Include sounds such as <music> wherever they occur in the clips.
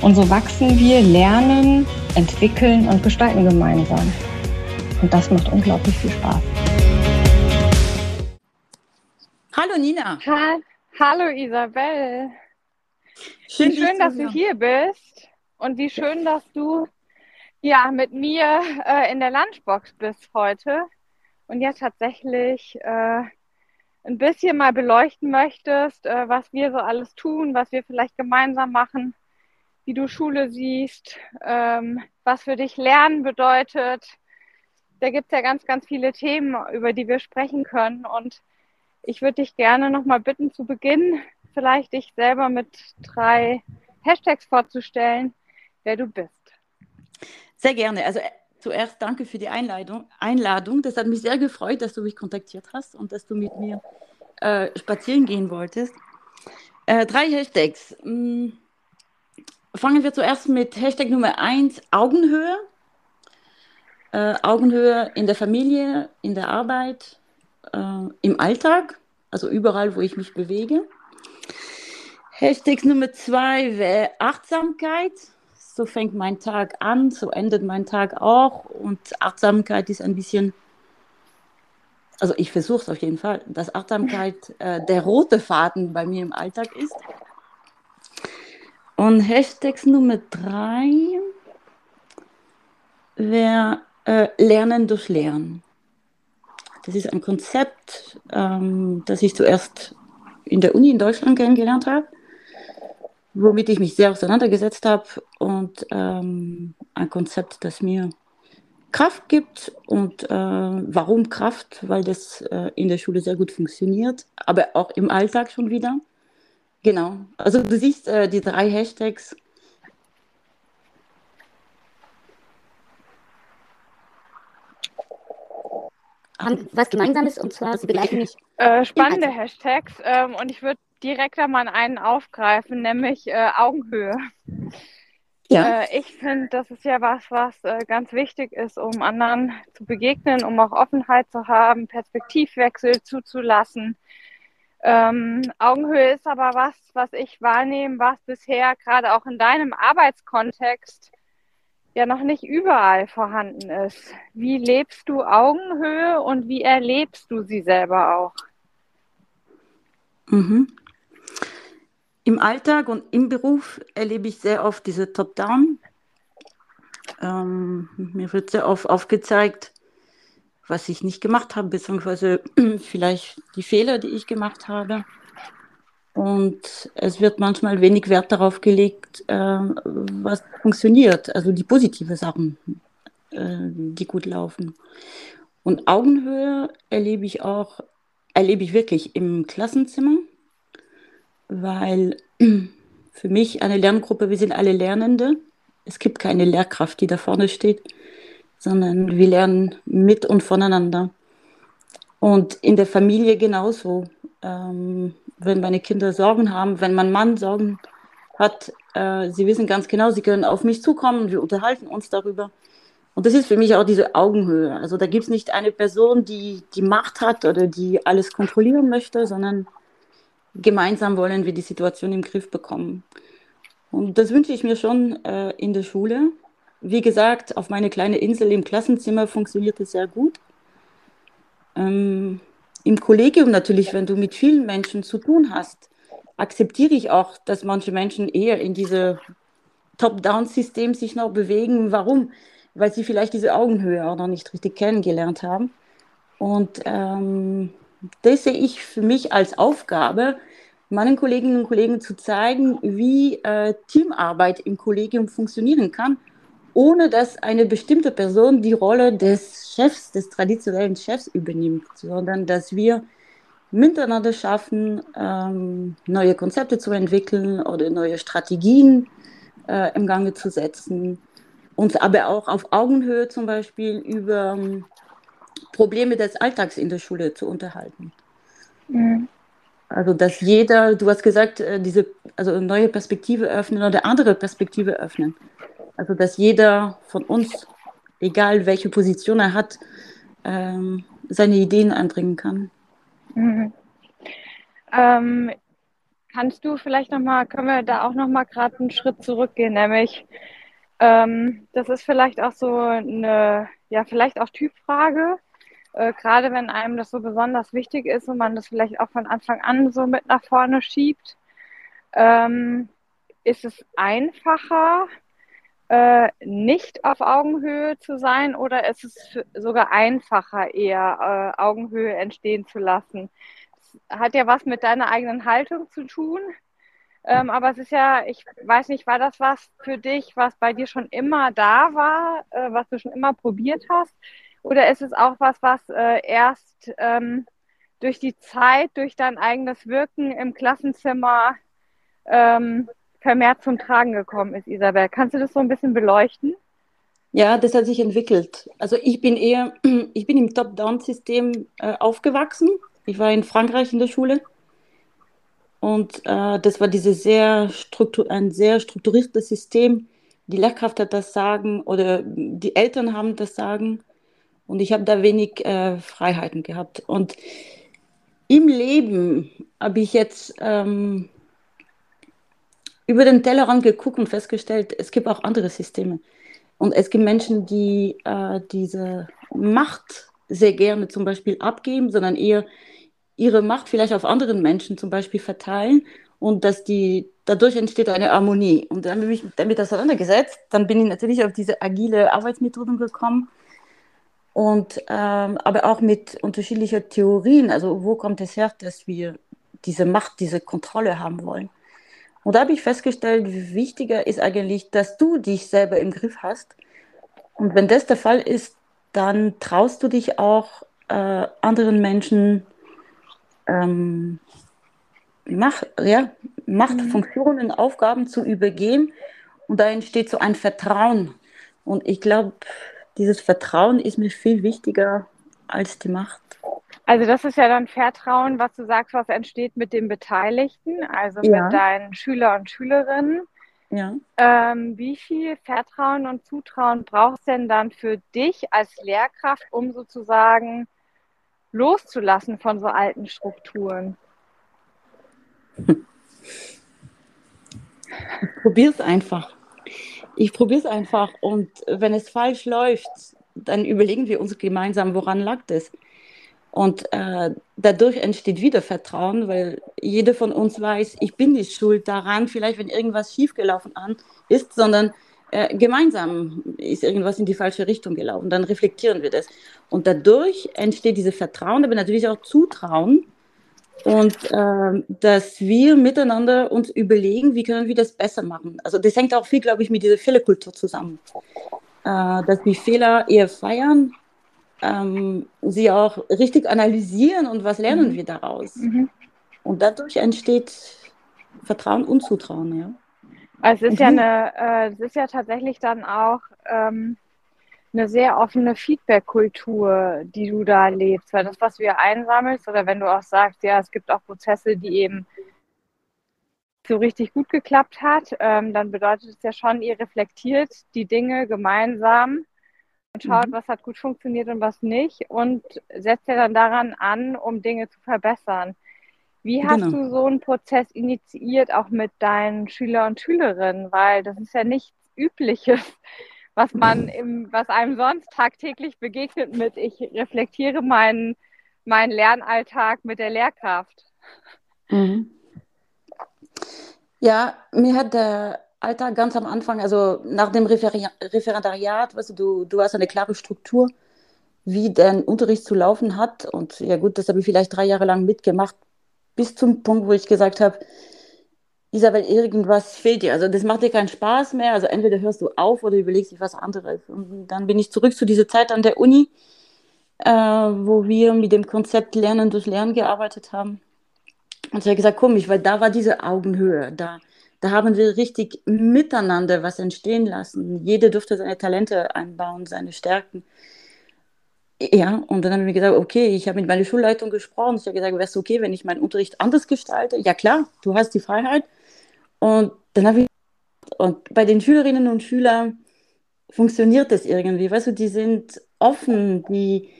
Und so wachsen wir, lernen, entwickeln und gestalten gemeinsam. Und das macht unglaublich viel Spaß. Hallo Nina. Ha Hallo Isabel. Schön, wie schön dass du hier bist und wie schön, dass du ja mit mir äh, in der Lunchbox bist heute und ja tatsächlich äh, ein bisschen mal beleuchten möchtest, äh, was wir so alles tun, was wir vielleicht gemeinsam machen, wie du Schule siehst, ähm, was für dich Lernen bedeutet. Da gibt es ja ganz, ganz viele Themen, über die wir sprechen können. Und ich würde dich gerne nochmal bitten, zu Beginn vielleicht dich selber mit drei Hashtags vorzustellen, wer du bist. Sehr gerne. Also zuerst danke für die Einladung. Einladung. Das hat mich sehr gefreut, dass du mich kontaktiert hast und dass du mit mir äh, spazieren gehen wolltest. Äh, drei Hashtags. Hm. Fangen wir zuerst mit Hashtag Nummer 1, Augenhöhe. Äh, Augenhöhe in der Familie, in der Arbeit, äh, im Alltag, also überall, wo ich mich bewege. Hashtag Nummer 2 wäre Achtsamkeit so fängt mein Tag an, so endet mein Tag auch. Und Achtsamkeit ist ein bisschen, also ich versuche es auf jeden Fall, dass Achtsamkeit äh, der rote Faden bei mir im Alltag ist. Und Hashtags Nummer drei wäre äh, Lernen durch Lernen. Das ist ein Konzept, ähm, das ich zuerst in der Uni in Deutschland kennengelernt habe womit ich mich sehr auseinandergesetzt habe und ähm, ein Konzept, das mir Kraft gibt und äh, warum Kraft? Weil das äh, in der Schule sehr gut funktioniert, aber auch im Alltag schon wieder. Genau. Also du siehst äh, die drei Hashtags. Haben was Gemeinsames und zwar sie begleiten mich. Äh, spannende Hashtags ähm, und ich würde direkt einmal einen aufgreifen, nämlich äh, Augenhöhe. Ja. Äh, ich finde, das ist ja was, was äh, ganz wichtig ist, um anderen zu begegnen, um auch Offenheit zu haben, Perspektivwechsel zuzulassen. Ähm, Augenhöhe ist aber was, was ich wahrnehme, was bisher gerade auch in deinem Arbeitskontext ja noch nicht überall vorhanden ist. Wie lebst du Augenhöhe und wie erlebst du sie selber auch? Mhm. Im Alltag und im Beruf erlebe ich sehr oft diese Top-Down. Ähm, mir wird sehr oft aufgezeigt, was ich nicht gemacht habe, beziehungsweise <clears throat> vielleicht die Fehler, die ich gemacht habe. Und es wird manchmal wenig Wert darauf gelegt, äh, was funktioniert, also die positiven Sachen, äh, die gut laufen. Und Augenhöhe erlebe ich auch, erlebe ich wirklich im Klassenzimmer weil <clears throat> für mich eine Lerngruppe, wir sind alle Lernende. Es gibt keine Lehrkraft, die da vorne steht, sondern wir lernen mit und voneinander. Und in der Familie genauso. Ähm, wenn meine Kinder Sorgen haben, wenn mein Mann Sorgen hat, äh, sie wissen ganz genau, sie können auf mich zukommen wir unterhalten uns darüber. Und das ist für mich auch diese Augenhöhe. Also da gibt es nicht eine Person, die die Macht hat oder die alles kontrollieren möchte, sondern gemeinsam wollen wir die Situation im Griff bekommen. Und das wünsche ich mir schon äh, in der Schule. Wie gesagt, auf meine kleine Insel im Klassenzimmer funktioniert es sehr gut. Ähm, Im Kollegium natürlich, wenn du mit vielen Menschen zu tun hast, akzeptiere ich auch, dass manche Menschen eher in diese Top-Down-System sich noch bewegen. Warum? Weil sie vielleicht diese Augenhöhe auch noch nicht richtig kennengelernt haben. Und ähm, das sehe ich für mich als Aufgabe, meinen Kolleginnen und Kollegen zu zeigen, wie äh, Teamarbeit im Kollegium funktionieren kann, ohne dass eine bestimmte Person die Rolle des Chefs, des traditionellen Chefs übernimmt, sondern dass wir miteinander schaffen, ähm, neue Konzepte zu entwickeln oder neue Strategien äh, im Gange zu setzen. Uns aber auch auf Augenhöhe zum Beispiel über ähm, Probleme des Alltags in der Schule zu unterhalten. Mhm. Also, dass jeder, du hast gesagt, äh, diese also neue Perspektive öffnen oder andere Perspektive öffnen. Also, dass jeder von uns, egal welche Position er hat, ähm, seine Ideen einbringen kann. Mhm. Ähm, kannst du vielleicht nochmal, können wir da auch nochmal gerade einen Schritt zurückgehen, nämlich ähm, das ist vielleicht auch so eine, ja, vielleicht auch Typfrage äh, gerade wenn einem das so besonders wichtig ist und man das vielleicht auch von Anfang an so mit nach vorne schiebt, ähm, ist es einfacher, äh, nicht auf Augenhöhe zu sein oder ist es sogar einfacher, eher äh, Augenhöhe entstehen zu lassen? Das hat ja was mit deiner eigenen Haltung zu tun. Ähm, aber es ist ja, ich weiß nicht, war das was für dich, was bei dir schon immer da war, äh, was du schon immer probiert hast? Oder ist es auch was, was äh, erst ähm, durch die Zeit, durch dein eigenes Wirken im Klassenzimmer ähm, vermehrt zum Tragen gekommen ist, Isabel? Kannst du das so ein bisschen beleuchten? Ja, das hat sich entwickelt. Also ich bin eher, <clears throat> ich bin im Top-Down-System äh, aufgewachsen. Ich war in Frankreich in der Schule. Und äh, das war diese sehr ein sehr strukturiertes System. Die Lehrkraft hat das Sagen oder die Eltern haben das Sagen. Und ich habe da wenig äh, Freiheiten gehabt. Und im Leben habe ich jetzt ähm, über den Tellerrand geguckt und festgestellt, es gibt auch andere Systeme. Und es gibt Menschen, die äh, diese Macht sehr gerne zum Beispiel abgeben, sondern eher ihre Macht vielleicht auf anderen Menschen zum Beispiel verteilen und dass die dadurch entsteht eine Harmonie. Und dann habe ich mich damit auseinandergesetzt. Dann bin ich natürlich auf diese agile Arbeitsmethoden gekommen und ähm, aber auch mit unterschiedlichen Theorien. Also wo kommt es her, dass wir diese Macht, diese Kontrolle haben wollen? Und da habe ich festgestellt, wichtiger ist eigentlich, dass du dich selber im Griff hast. Und wenn das der Fall ist, dann traust du dich auch äh, anderen Menschen ähm, Macht, ja, Machtfunktionen, mhm. Aufgaben zu übergeben. Und da entsteht so ein Vertrauen. Und ich glaube, dieses Vertrauen ist mir viel wichtiger als die Macht. Also das ist ja dann Vertrauen, was du sagst, was entsteht mit den Beteiligten, also ja. mit deinen Schüler und Schülerinnen. Ja. Ähm, wie viel Vertrauen und Zutrauen brauchst du denn dann für dich als Lehrkraft, um sozusagen loszulassen von so alten Strukturen? Probier es einfach ich probiere es einfach und wenn es falsch läuft, dann überlegen wir uns gemeinsam, woran lag das. Und äh, dadurch entsteht wieder Vertrauen, weil jeder von uns weiß, ich bin nicht schuld daran, vielleicht wenn irgendwas schiefgelaufen ist, sondern äh, gemeinsam ist irgendwas in die falsche Richtung gelaufen. Dann reflektieren wir das. Und dadurch entsteht dieses Vertrauen, aber natürlich auch Zutrauen, und äh, dass wir miteinander uns überlegen, wie können wir das besser machen. Also das hängt auch viel, glaube ich, mit dieser Fehlerkultur zusammen. Äh, dass wir Fehler eher feiern, ähm, sie auch richtig analysieren und was lernen mhm. wir daraus. Mhm. Und dadurch entsteht Vertrauen und Zutrauen, ja. Also es ist mhm. ja eine, äh, es ist ja tatsächlich dann auch ähm, eine sehr offene Feedback-Kultur, die du da lebst. Weil das, was du ja einsammelst, oder wenn du auch sagst, ja, es gibt auch Prozesse, die eben so richtig gut geklappt hat, ähm, dann bedeutet es ja schon, ihr reflektiert die Dinge gemeinsam und schaut, mhm. was hat gut funktioniert und was nicht und setzt ja dann daran an, um Dinge zu verbessern. Wie hast genau. du so einen Prozess initiiert, auch mit deinen Schüler und Schülerinnen? Weil das ist ja nichts Übliches, <laughs> was man im, was einem sonst tagtäglich begegnet mit, ich reflektiere meinen, meinen Lernalltag mit der Lehrkraft. Mhm. Ja, mir hat der Schulalltag ganz am Anfang, also nach dem Referendariat, weißt du, du, du hast eine klare Struktur, wie dein Unterricht zu laufen hat. Und ja gut, das habe ich vielleicht drei Jahre lang mitgemacht, bis zum Punkt, wo ich gesagt habe, Isabel, irgendwas fehlt dir. Also das macht dir keinen Spaß mehr. Also entweder hörst du auf oder überlegst dich was anderes. Und dann bin ich zurück zu dieser Zeit an der Uni, äh, wo wir mit dem Konzept Lernen durch Lernen gearbeitet haben. Und ich habe gesagt, komisch, weil da war diese Augenhöhe. Da, da haben wir richtig miteinander was entstehen lassen. Jeder durfte seine Talente einbauen, seine Stärken. Ja, und dann haben wir gesagt, okay, ich habe mit meiner Schulleitung gesprochen. Ich habe gesagt, wäre es okay, wenn ich meinen Unterricht anders gestalte? Ja, klar, du hast die Freiheit. Und dann habe ich, und bei den Schülerinnen und Schülern funktioniert das irgendwie. Weißt du, die sind offen, die,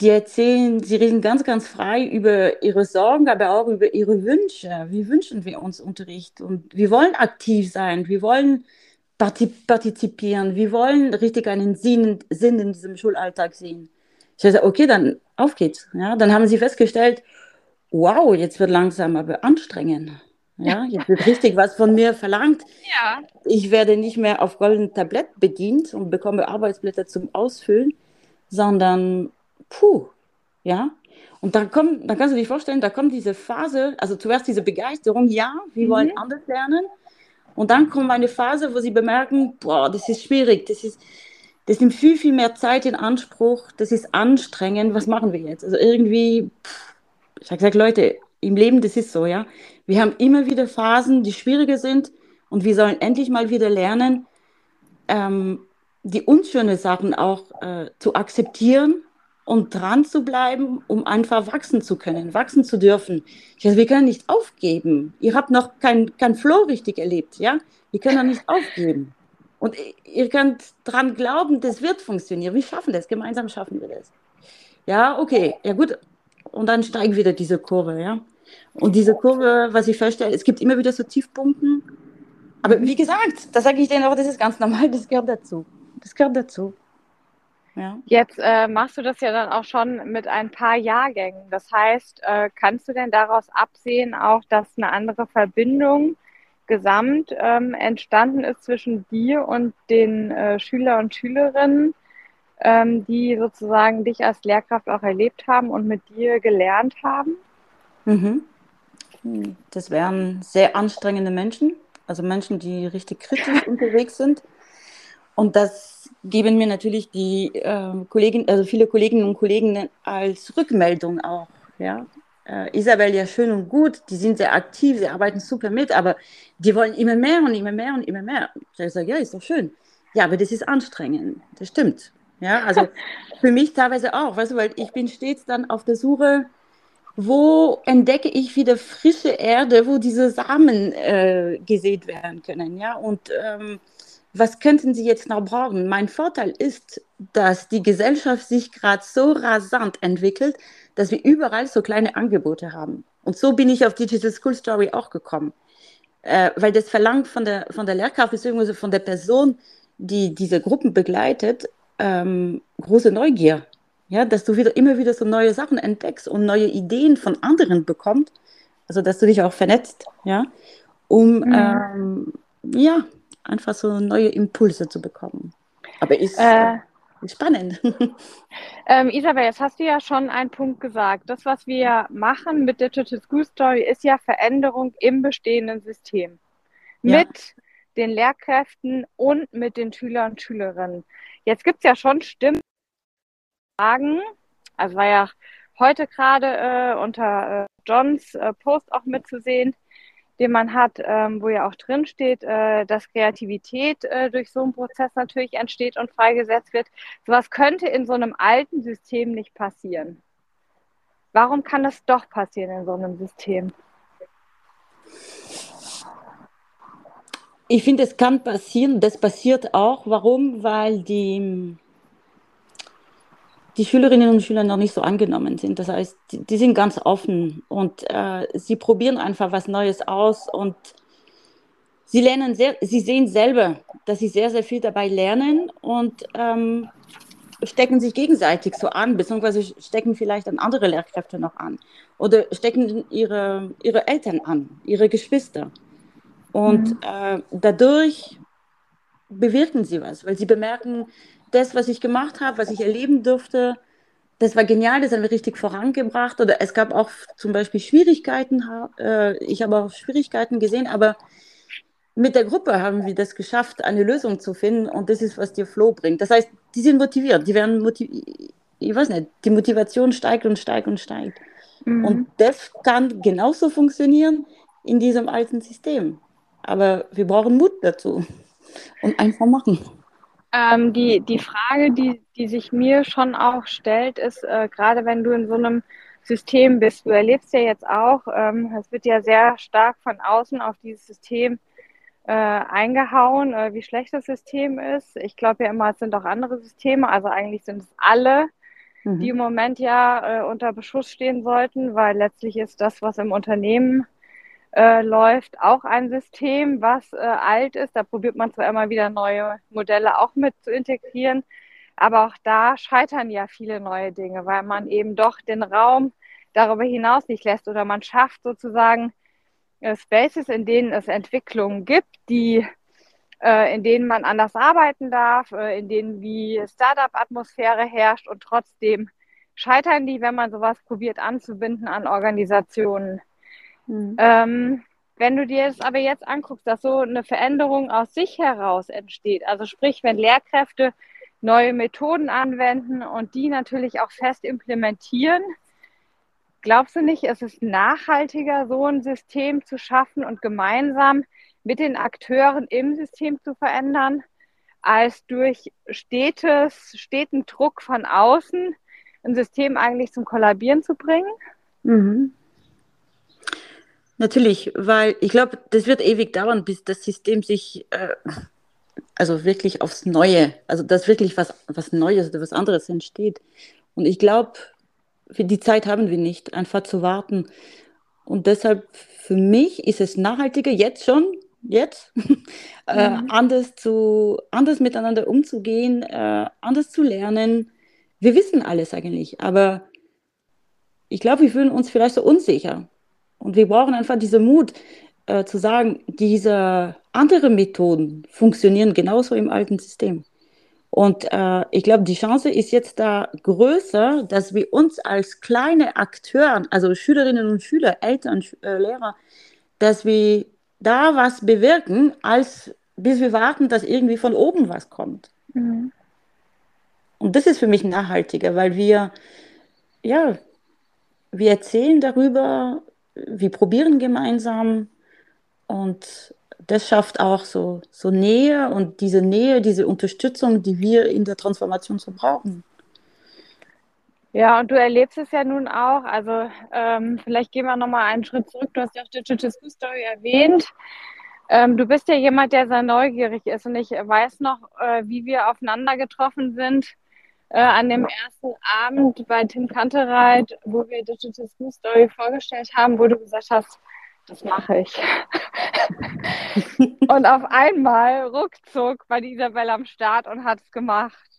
die erzählen, sie reden ganz, ganz frei über ihre Sorgen, aber auch über ihre Wünsche. Wie wünschen wir uns Unterricht? Und wir wollen aktiv sein, wir wollen partizipieren, wir wollen richtig einen Sinn, Sinn in diesem Schulalltag sehen. Ich habe okay, dann auf geht's. Ja, dann haben sie festgestellt, wow, jetzt wird langsam aber anstrengend. Ja, jetzt wird richtig was von mir verlangt. Ja. Ich werde nicht mehr auf goldenem Tablett bedient und bekomme Arbeitsblätter zum Ausfüllen, sondern puh, ja. Und dann kommt, dann kannst du dir vorstellen, da kommt diese Phase, also zuerst diese Begeisterung, ja, wir mhm. wollen anders lernen. Und dann kommt eine Phase, wo sie bemerken, boah, das ist schwierig, das ist, das nimmt viel, viel mehr Zeit in Anspruch, das ist anstrengend, was machen wir jetzt? Also irgendwie, pff, ich habe gesagt, Leute, im Leben, das ist so, ja. Wir haben immer wieder Phasen, die schwieriger sind und wir sollen endlich mal wieder lernen, ähm, die unschöne Sachen auch äh, zu akzeptieren und dran zu bleiben, um einfach wachsen zu können, wachsen zu dürfen. Also wir können nicht aufgeben. Ihr habt noch kein, kein Flow richtig erlebt, ja? Wir können noch nicht <laughs> aufgeben. Und ihr könnt dran glauben, das wird funktionieren. Wir schaffen das, gemeinsam schaffen wir das. Ja, okay, ja gut. Und dann steigen wieder diese Kurve, ja. Und diese Kurve, was ich feststelle, es gibt immer wieder so Tiefpunkten. Aber wie gesagt, da sage ich denen auch, das ist ganz normal, das gehört dazu. Das gehört dazu. Ja. Jetzt äh, machst du das ja dann auch schon mit ein paar Jahrgängen. Das heißt, äh, kannst du denn daraus absehen, auch dass eine andere Verbindung gesamt ähm, entstanden ist zwischen dir und den äh, Schüler und Schülerinnen, ähm, die sozusagen dich als Lehrkraft auch erlebt haben und mit dir gelernt haben? Mhm. Das wären sehr anstrengende Menschen, also Menschen, die richtig kritisch <laughs> unterwegs sind. Und das geben mir natürlich die äh, Kollegen, also viele Kolleginnen und Kollegen als Rückmeldung auch. Ja? Äh, Isabel ja schön und gut, die sind sehr aktiv, sie arbeiten super mit, aber die wollen immer mehr und immer mehr und immer mehr. Ich sage, ja, ist doch schön. Ja, aber das ist anstrengend, das stimmt. Ja, also <laughs> für mich teilweise auch, weißt du, weil ich bin stets dann auf der Suche, wo entdecke ich wieder frische Erde, wo diese Samen äh, gesät werden können, ja, und ähm, was könnten Sie jetzt noch brauchen? Mein Vorteil ist, dass die Gesellschaft sich gerade so rasant entwickelt, dass wir überall so kleine Angebote haben. Und so bin ich auf Digital School Story auch gekommen. Äh, weil das verlangt von der, von der Lehrkraft bzw. von der Person, die diese Gruppen begleitet, ähm, große Neugier. Ja, dass du wieder immer wieder so neue Sachen entdeckst und neue Ideen von anderen bekommst. Also dass du dich auch vernetzt, ja, um mhm. ähm, ja, einfach so neue Impulse zu bekommen. Aber ist, äh, spannend. <laughs> Ähm, Isabel, jetzt hast du ja schon einen Punkt gesagt. Das, was wir machen mit Digital School Story, ist ja Veränderung im bestehenden System. Ja. Mit den Lehrkräften und mit den Schülern und Schülerinnen. Jetzt gibt es ja schon Stimmen, sagen, also war ja heute gerade äh, unter äh, Johns äh, Post auch mitzusehen, den man hat, ähm, wo ja auch drin steht, äh, dass Kreativität äh, durch so einen Prozess natürlich entsteht und freigesetzt wird. Sowas könnte in so einem alten System nicht passieren. Warum kann das doch passieren in so einem System? Ich finde, es kann passieren. Das passiert auch. Warum? Weil die die Schülerinnen und Schüler noch nicht so angenommen sind. Das heißt, die, die sind ganz offen und äh, sie probieren einfach was Neues aus und sie lernen sehr, sie sehen selber, dass sie sehr, sehr viel dabei lernen und ähm, stecken sich gegenseitig so an, beziehungsweise stecken vielleicht dann andere Lehrkräfte noch an oder stecken ihre, ihre Eltern an, ihre Geschwister. Und mhm. äh, dadurch bewirken sie was, weil sie bemerken, das, was ich gemacht habe, was ich erleben durfte, das war genial, das haben wir richtig vorangebracht. Oder es gab auch zum Beispiel Schwierigkeiten, äh, ich habe auch Schwierigkeiten gesehen, aber mit der Gruppe haben wir das geschafft, eine Lösung zu finden und das ist, was dir Flow bringt. Das heißt, die sind motiviert, die werden motiviert, ich weiß nicht, die Motivation steigt und steigt und steigt. Mhm. Und das kann genauso funktionieren in diesem alten System. Aber wir brauchen Mut dazu und einfach machen. Ähm, die, die Frage, die, die sich mir schon auch stellt, ist, äh, gerade wenn du in so einem System bist, du erlebst ja jetzt auch, ähm, es wird ja sehr stark von außen auf dieses System äh, eingehauen, äh, wie schlecht das System ist. Ich glaube ja immer, es sind auch andere Systeme, also eigentlich sind es alle, mhm. die im Moment ja äh, unter Beschuss stehen sollten, weil letztlich ist das, was im Unternehmen äh, läuft auch ein System, was äh, alt ist. Da probiert man zwar immer wieder neue Modelle auch mit zu integrieren, aber auch da scheitern ja viele neue Dinge, weil man eben doch den Raum darüber hinaus nicht lässt oder man schafft sozusagen äh, Spaces, in denen es Entwicklungen gibt, die äh, in denen man anders arbeiten darf, äh, in denen wie Startup-Atmosphäre herrscht und trotzdem scheitern die, wenn man sowas probiert anzubinden an Organisationen. Mhm. Ähm, wenn du dir das aber jetzt anguckst, dass so eine Veränderung aus sich heraus entsteht, also sprich, wenn Lehrkräfte neue Methoden anwenden und die natürlich auch fest implementieren, glaubst du nicht, es ist nachhaltiger, so ein System zu schaffen und gemeinsam mit den Akteuren im System zu verändern, als durch stetes, steten Druck von außen ein System eigentlich zum Kollabieren zu bringen? Mhm. Natürlich, weil ich glaube, das wird ewig dauern, bis das System sich äh, also wirklich aufs Neue, also dass wirklich was, was Neues oder was anderes entsteht. Und ich glaube, für die Zeit haben wir nicht, einfach zu warten. Und deshalb für mich ist es nachhaltiger, jetzt schon, jetzt, <laughs> äh, mhm. anders, zu, anders miteinander umzugehen, äh, anders zu lernen. Wir wissen alles eigentlich, aber ich glaube, wir fühlen uns vielleicht so unsicher. Und wir brauchen einfach diesen Mut äh, zu sagen, diese anderen Methoden funktionieren genauso im alten System. Und äh, ich glaube, die Chance ist jetzt da größer, dass wir uns als kleine Akteure, also Schülerinnen und Schüler, Eltern, äh, Lehrer, dass wir da was bewirken, als bis wir warten, dass irgendwie von oben was kommt. Mhm. Und das ist für mich nachhaltiger, weil wir, ja, wir erzählen darüber, wir probieren gemeinsam und das schafft auch so, so Nähe und diese Nähe, diese Unterstützung, die wir in der Transformation so brauchen. Ja, und du erlebst es ja nun auch. Also ähm, vielleicht gehen wir nochmal einen Schritt zurück. Du hast ja auch Digital School Story erwähnt. Ähm, du bist ja jemand, der sehr neugierig ist. Und ich weiß noch, äh, wie wir aufeinander getroffen sind äh, an dem ersten Abend bei Tim Kantereit, wo wir Digital School Story vorgestellt haben, wo du gesagt hast, das mache ich. <laughs> und auf einmal, ruckzuck, war die Isabel am Start und hat es gemacht.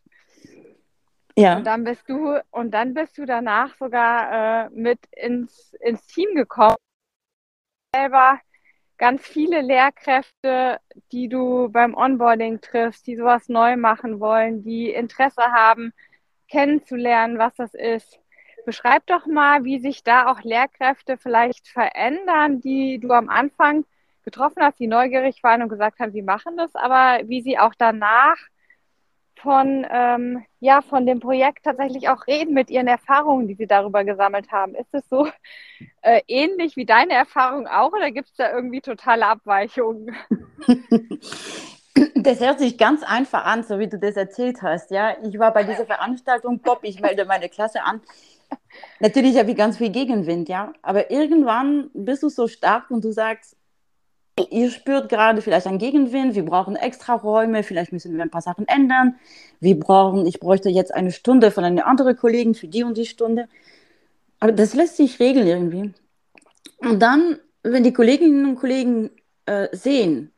Ja. Und dann bist du, und dann bist du danach sogar äh, mit ins, ins Team gekommen. Selber ganz viele Lehrkräfte, die du beim Onboarding triffst, die sowas neu machen wollen, die Interesse haben, kennenzulernen, was das ist. Beschreib doch mal, wie sich da auch Lehrkräfte vielleicht verändern, die du am Anfang getroffen hast, die neugierig waren und gesagt haben, sie machen das, aber wie sie auch danach von, ähm, ja, von dem Projekt tatsächlich auch reden mit ihren Erfahrungen, die sie darüber gesammelt haben. Ist es so äh, ähnlich wie deine Erfahrung auch oder gibt es da irgendwie totale Abweichungen? <laughs> Das hört sich ganz einfach an, so wie du das erzählt hast. Ja, ich war bei dieser Veranstaltung, Bob, ich melde meine Klasse an. Natürlich habe ich ganz viel Gegenwind, ja. Aber irgendwann bist du so stark und du sagst, ihr spürt gerade vielleicht einen Gegenwind, wir brauchen extra Räume, vielleicht müssen wir ein paar Sachen ändern. Wir brauchen, ich bräuchte jetzt eine Stunde von einem anderen Kollegen für die und die Stunde. Aber das lässt sich regeln irgendwie. Und dann, wenn die Kolleginnen und Kollegen äh, sehen,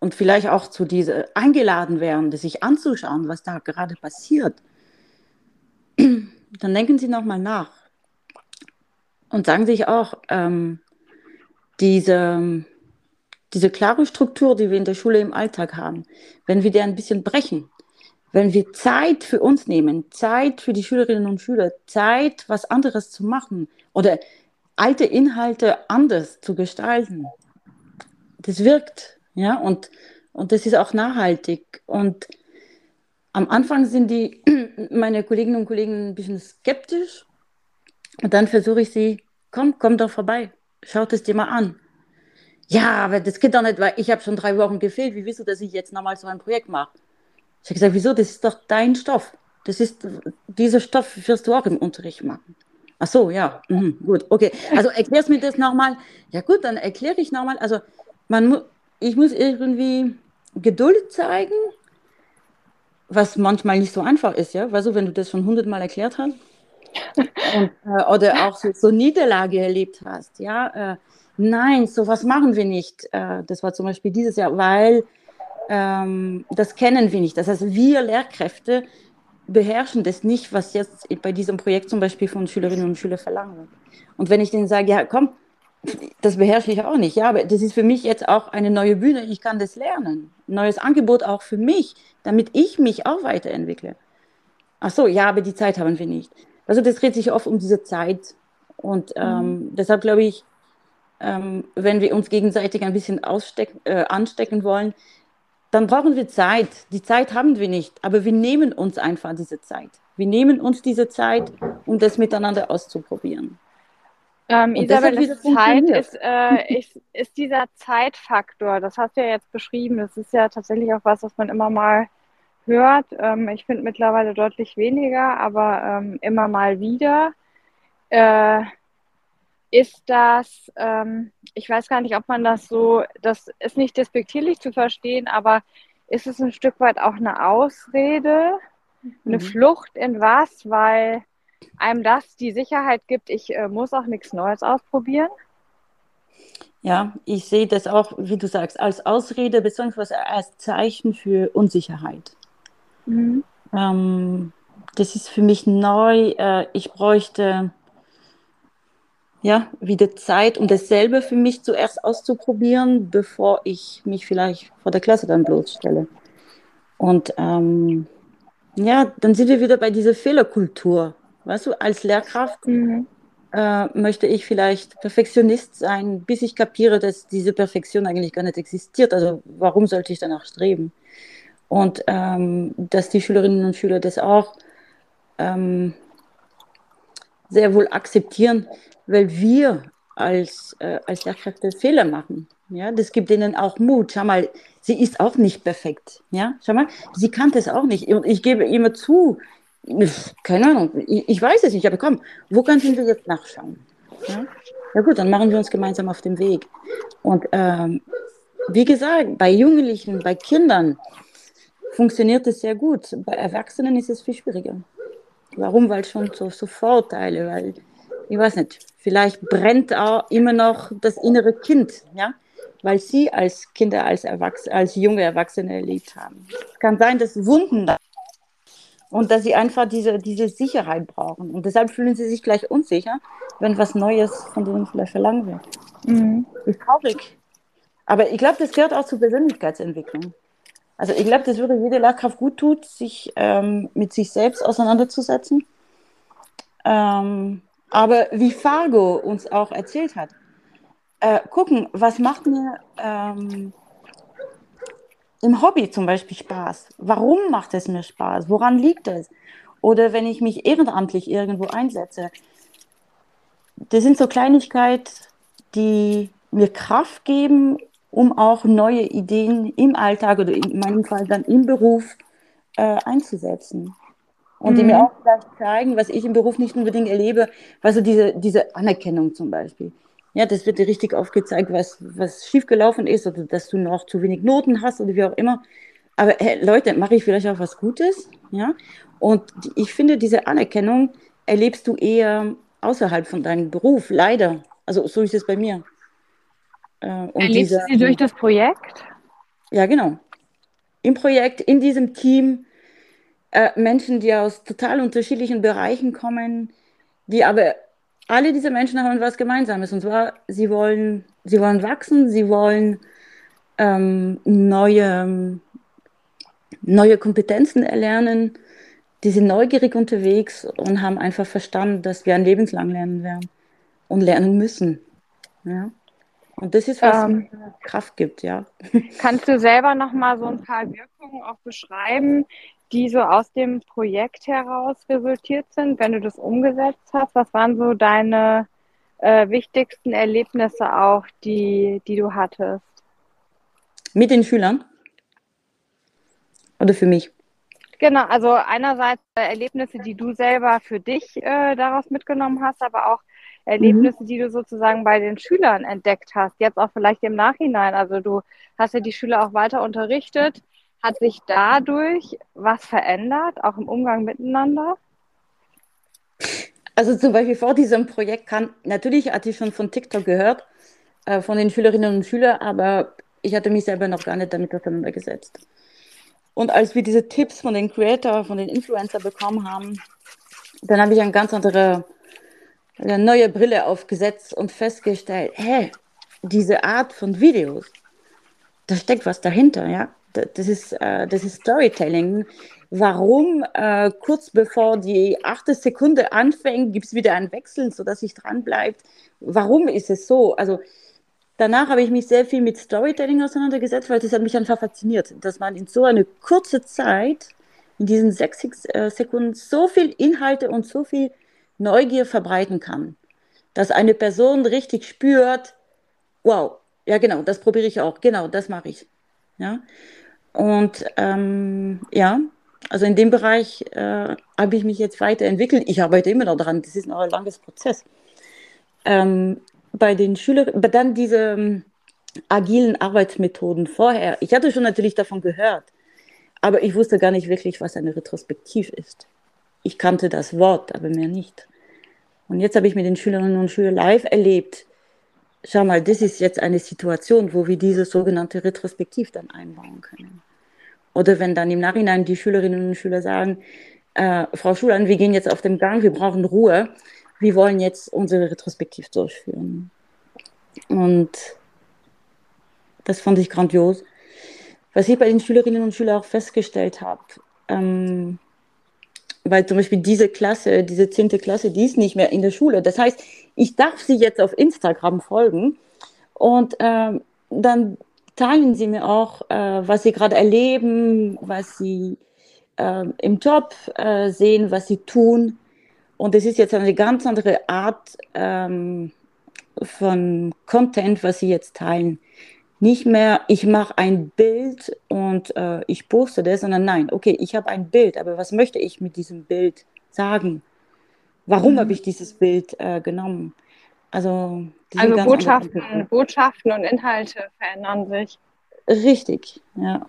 und vielleicht auch zu diese eingeladen werden, sich anzuschauen, was da gerade passiert, dann denken Sie nochmal nach. Und sagen sich auch, ähm, diese, diese klare Struktur, die wir in der Schule im Alltag haben, wenn wir die ein bisschen brechen, wenn wir Zeit für uns nehmen, Zeit für die Schülerinnen und Schüler, Zeit, was anderes zu machen oder alte Inhalte anders zu gestalten, das wirkt, ja, und, und das ist auch nachhaltig. Und am Anfang sind die, <clears throat> meine Kolleginnen und Kollegen ein bisschen skeptisch und dann versuche ich sie, komm, komm doch vorbei, schaut es dir mal an. Ja, aber das geht doch nicht, weil ich habe schon drei Wochen gefehlt. Wie willst du, dass ich jetzt nochmal so ein Projekt mache? Ich habe gesagt, wieso? Das ist doch dein Stoff. Das ist, dieser Stoff wirst du auch im Unterricht machen. Ach so, ja, mhm, gut, okay. Also erklärst mir das nochmal. Ja gut, dann erkläre ich nochmal. Also man mu ich muss irgendwie Geduld zeigen, was manchmal nicht so einfach ist, ja. Weißt du, wenn du das schon hundertmal erklärt hast <laughs> und, äh, oder auch so, so, Niederlage erlebt hast, ja. Äh, nein, sowas machen wir nicht. Äh, das war zum Beispiel dieses Jahr, weil ähm, das kennen wir nicht. Das heißt, wir Lehrkräfte beherrschen das nicht, was jetzt bei diesem Projekt zum Beispiel von Schülerinnen und Schülern verlangt wird. Und wenn ich denen sage, ja, komm, das beherrsche ich auch nicht. Ja, aber das ist für mich jetzt auch eine neue Bühne. Ich kann das lernen. Ein neues Angebot auch für mich, damit ich mich auch weiterentwickle. Ach so, ja, aber die Zeit haben wir nicht. Also das dreht sich oft um diese Zeit. Und ähm, mhm. deshalb glaube ich, ähm, wenn wir uns gegenseitig ein bisschen äh, anstecken wollen, dann brauchen wir Zeit. Die Zeit haben wir nicht, aber wir nehmen uns einfach diese Zeit. Wir nehmen uns diese Zeit, um das miteinander auszuprobieren. Ähm, Isabel, Zeit ist, äh, ist, ist dieser Zeitfaktor, das hast du ja jetzt beschrieben, das ist ja tatsächlich auch was, was man immer mal hört. Ähm, ich finde mittlerweile deutlich weniger, aber ähm, immer mal wieder. Äh, ist das, ähm, ich weiß gar nicht, ob man das so, das ist nicht despektierlich zu verstehen, aber ist es ein Stück weit auch eine Ausrede, eine mhm. Flucht in was, weil einem das die Sicherheit gibt, ich äh, muss auch nichts Neues ausprobieren? Ja, ich sehe das auch, wie du sagst, als Ausrede bzw. als Zeichen für Unsicherheit. Mhm. Ähm, das ist für mich neu. Äh, ich bräuchte ja wieder Zeit, um dasselbe für mich zuerst auszuprobieren, bevor ich mich vielleicht vor der Klasse dann bloßstelle. Und ähm, ja, dann sind wir wieder bei dieser Fehlerkultur. Weißt du, als Lehrkraft mhm. äh, möchte ich vielleicht Perfektionist sein, bis ich kapiere, dass diese Perfektion eigentlich gar nicht existiert. Also warum sollte ich danach streben? Und ähm, dass die Schülerinnen und Schüler das auch ähm, sehr wohl akzeptieren, weil wir als, äh, als Lehrkräfte Fehler machen. Ja, das gibt ihnen auch Mut. Schau mal, sie ist auch nicht perfekt. Ja, schau mal, sie kann das auch nicht. Und ich gebe immer zu, keine Ahnung, ich, weiß es nicht, aber komm, wo können wir jetzt nachschauen? Ja? ja? gut, dann machen wir uns gemeinsam auf den Weg. Und ähm, wie gesagt, bei Jugendlichen, bei Kindern funktioniert es sehr gut. Bei Erwachsenen ist es viel schwieriger. Warum? Weil schon so, so Vorteile, weil, ich weiß nicht, vielleicht brennt auch immer noch das innere Kind, ja, weil sie als Kinder, als, Erwachsene, als junge Erwachsene erlebt haben. Es kann sein, dass Wunden da und dass sie einfach diese, diese Sicherheit brauchen. Und deshalb fühlen sie sich gleich unsicher, wenn was Neues von denen vielleicht verlangt wird. Mhm. Ist traurig. Aber ich glaube, das gehört auch zur Persönlichkeitsentwicklung. Also ich glaube, das würde jede Lehrkraft gut tun, sich ähm, mit sich selbst auseinanderzusetzen. Ähm, aber wie Fargo uns auch erzählt hat, äh, gucken, was macht mir ähm, im Hobby zum Beispiel Spaß? Warum macht es mir Spaß? Woran liegt es? Oder wenn ich mich ehrenamtlich irgendwo einsetze. Das sind so Kleinigkeiten, die mir Kraft geben, um auch neue Ideen im Alltag oder in meinem Fall dann im Beruf äh, einzusetzen. Und mhm. die mir mhm. auch vielleicht zeigen, was ich im Beruf nicht unbedingt erlebe, also diese, diese Anerkennung zum Beispiel. Ja, das wird dir richtig aufgezeigt, was, was schiefgelaufen ist oder dass du noch zu wenig Noten hast oder wie auch immer. Aber hey, Leute, mache ich vielleicht auch was Gutes? Ja. Und ich finde, diese Anerkennung erlebst du eher außerhalb von deinem Beruf, leider. Also so ist es bei mir. Äh, Erlebst dieser, du sie durch das Projekt? Ja, genau. Im Projekt, in diesem Team, äh, Menschen, die aus total unterschiedlichen Bereichen kommen, die aber alle diese Menschen haben was Gemeinsames. Und zwar, sie wollen, sie wollen wachsen, sie wollen ähm, neue, neue Kompetenzen erlernen. Die sind neugierig unterwegs und haben einfach verstanden, dass wir ein lebenslang lernen werden und lernen müssen. Ja. Und das ist, was ähm, Kraft gibt, ja. Kannst du selber noch mal so ein paar Wirkungen auch beschreiben, die so aus dem Projekt heraus resultiert sind, wenn du das umgesetzt hast? Was waren so deine äh, wichtigsten Erlebnisse auch, die, die du hattest? Mit den Schülern? Oder für mich? Genau, also einerseits Erlebnisse, die du selber für dich äh, daraus mitgenommen hast, aber auch Erlebnisse, mhm. die du sozusagen bei den Schülern entdeckt hast, jetzt auch vielleicht im Nachhinein. Also du hast ja die Schüler auch weiter unterrichtet. Hat sich dadurch was verändert, auch im Umgang miteinander? Also zum Beispiel vor diesem Projekt kann, natürlich hatte ich schon von TikTok gehört, äh, von den Schülerinnen und Schülern, aber ich hatte mich selber noch gar nicht damit auseinandergesetzt. Und als wir diese Tipps von den Creator, von den Influencer bekommen haben, dann habe ich eine ganz andere, eine neue Brille aufgesetzt und festgestellt, hä, diese Art von Videos, da steckt was dahinter, ja. Das ist, äh, das ist Storytelling. Warum äh, kurz bevor die achte Sekunde anfängt, gibt es wieder einen Wechsel, sodass ich dranbleibt? Warum ist es so? Also danach habe ich mich sehr viel mit Storytelling auseinandergesetzt, weil das hat mich einfach fasziniert, dass man in so einer kurzen Zeit, in diesen sechs äh, Sekunden, so viel Inhalte und so viel Neugier verbreiten kann, dass eine Person richtig spürt, wow, ja genau, das probiere ich auch, genau, das mache ich. Ja? Und ähm, ja, also in dem Bereich äh, habe ich mich jetzt weiterentwickelt. Ich arbeite immer noch daran, das ist noch ein langes Prozess. Ähm, bei den Schülern, dann diese ähm, agilen Arbeitsmethoden vorher. Ich hatte schon natürlich davon gehört, aber ich wusste gar nicht wirklich, was eine Retrospektiv ist. Ich kannte das Wort, aber mehr nicht. Und jetzt habe ich mit den Schülerinnen und Schülern live erlebt. Schau mal, das ist jetzt eine Situation, wo wir diese sogenannte Retrospektiv dann einbauen können. Oder wenn dann im Nachhinein die Schülerinnen und Schüler sagen, äh, Frau Schulan, wir gehen jetzt auf den Gang, wir brauchen Ruhe wir wollen jetzt unsere Retrospektiv durchführen. Und das fand ich grandios. Was ich bei den Schülerinnen und Schülern auch festgestellt habe, ähm, weil zum Beispiel diese Klasse, diese zehnte Klasse, die ist nicht mehr in der Schule. Das heißt, ich darf sie jetzt auf Instagram folgen und ähm, dann teilen sie mir auch, äh, was sie gerade erleben, was sie äh, im Job äh, sehen, was sie tun. Und es ist jetzt eine ganz andere Art ähm, von Content, was Sie jetzt teilen. Nicht mehr, ich mache ein Bild und äh, ich poste das, sondern nein, okay, ich habe ein Bild, aber was möchte ich mit diesem Bild sagen? Warum mhm. habe ich dieses Bild äh, genommen? Also, also Botschaften, Botschaften und Inhalte verändern sich. Richtig, ja.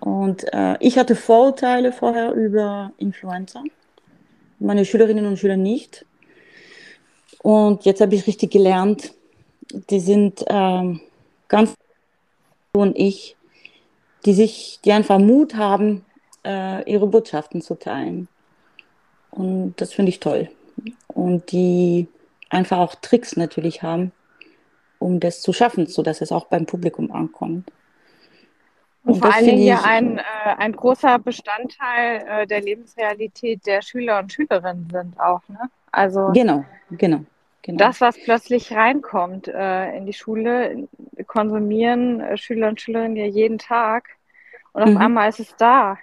Und äh, ich hatte Vorurteile vorher über Influencer meine Schülerinnen und Schüler nicht. Und jetzt habe ich richtig gelernt, die sind ähm, ganz und ich, die sich, die einfach Mut haben, äh, ihre Botschaften zu teilen. Und das finde ich toll. Und die einfach auch Tricks natürlich haben, um das zu schaffen, sodass es auch beim Publikum ankommt. Und, vor allen Dingen ja ein, äh, ein großer Bestandteil äh, der Lebensrealität der Schüler und Schülerinnen sind auch. Ne? Also genau, genau, genau. Das, was plötzlich reinkommt äh, in die Schule, konsumieren äh, Schüler und Schülerinnen ja jeden Tag. Und auf mhm. einmal ist es da.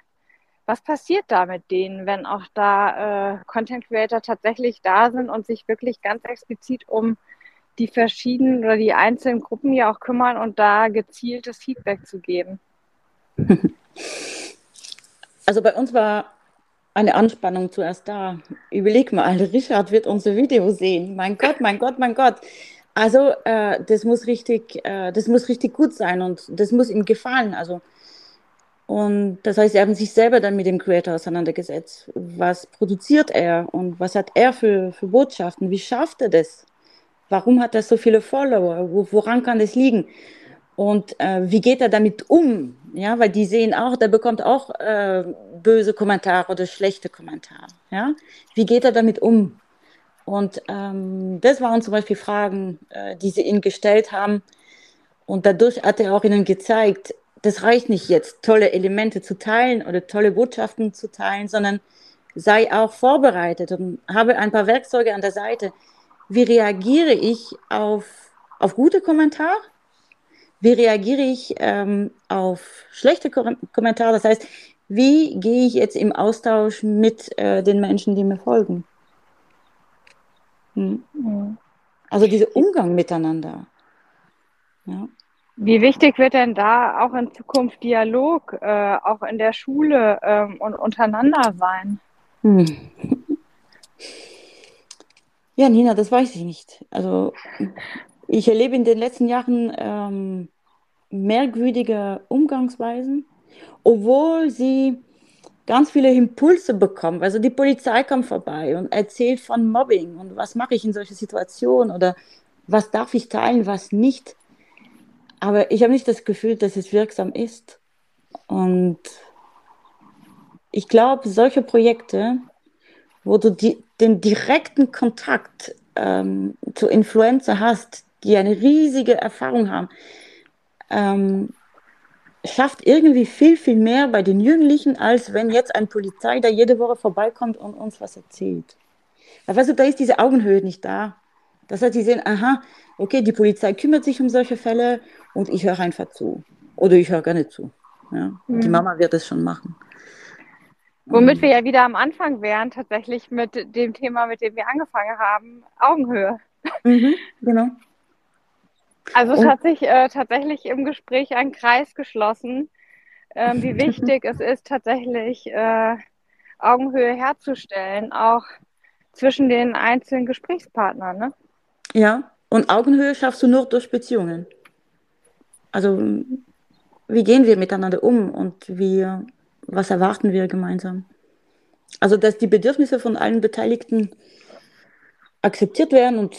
Was passiert da mit denen, wenn auch da äh, Content Creator tatsächlich da sind und sich wirklich ganz explizit um die verschiedenen oder die einzelnen Gruppen ja auch kümmern und da gezieltes Feedback zu geben? <laughs> Also bei uns war eine Anspannung zuerst da. Überleg mal, Richard wird unser Video sehen. Mein Gott, mein Gott, mein Gott. Also äh, das muss richtig, äh, das muss richtig gut sein und das muss ihm gefallen. Also und das heißt, sie haben sich selber dann mit dem Creator auseinandergesetzt. Was produziert er und was hat er für, für Botschaften? Wie schafft er das? Warum hat er so viele Follower? woran kann das liegen? Und äh, wie geht er damit um? Ja, weil die sehen auch, der bekommt auch äh, böse Kommentare oder schlechte Kommentare. Ja, wie geht er damit um? Und ähm, das waren zum Beispiel Fragen, äh, die sie ihm gestellt haben. Und dadurch hat er auch ihnen gezeigt, das reicht nicht jetzt, tolle Elemente zu teilen oder tolle Botschaften zu teilen, sondern sei auch vorbereitet und habe ein paar Werkzeuge an der Seite. Wie reagiere ich auf, auf gute Kommentare? Wie reagiere ich ähm, auf schlechte Kommentare? Das heißt, wie gehe ich jetzt im Austausch mit äh, den Menschen, die mir folgen? Hm. Mhm. Also dieser Umgang miteinander. Ja. Wie wichtig wird denn da auch in Zukunft Dialog, äh, auch in der Schule ähm, und untereinander sein? Hm. Ja, Nina, das weiß ich nicht. Also ich erlebe in den letzten Jahren ähm, merkwürdige Umgangsweisen, obwohl sie ganz viele Impulse bekommen. Also die Polizei kommt vorbei und erzählt von Mobbing und was mache ich in solchen Situationen oder was darf ich teilen, was nicht. Aber ich habe nicht das Gefühl, dass es wirksam ist. Und ich glaube, solche Projekte, wo du die, den direkten Kontakt ähm, zu Influencer hast, die eine riesige Erfahrung haben, ähm, schafft irgendwie viel, viel mehr bei den Jugendlichen, als wenn jetzt ein Polizei da jede Woche vorbeikommt und uns was erzählt. Weil, weißt du, da ist diese Augenhöhe nicht da. Das heißt, sie sehen, aha, okay, die Polizei kümmert sich um solche Fälle und ich höre einfach zu. Oder ich höre gar nicht zu. Ja? Mhm. Die Mama wird es schon machen. Womit wir ja wieder am Anfang wären, tatsächlich mit dem Thema, mit dem wir angefangen haben, Augenhöhe. Mhm, genau. Also es hat sich äh, tatsächlich im Gespräch ein Kreis geschlossen, äh, wie <laughs> wichtig es ist, tatsächlich äh, Augenhöhe herzustellen, auch zwischen den einzelnen Gesprächspartnern. Ne? Ja, und Augenhöhe schaffst du nur durch Beziehungen. Also wie gehen wir miteinander um und wie, was erwarten wir gemeinsam? Also dass die Bedürfnisse von allen Beteiligten akzeptiert werden und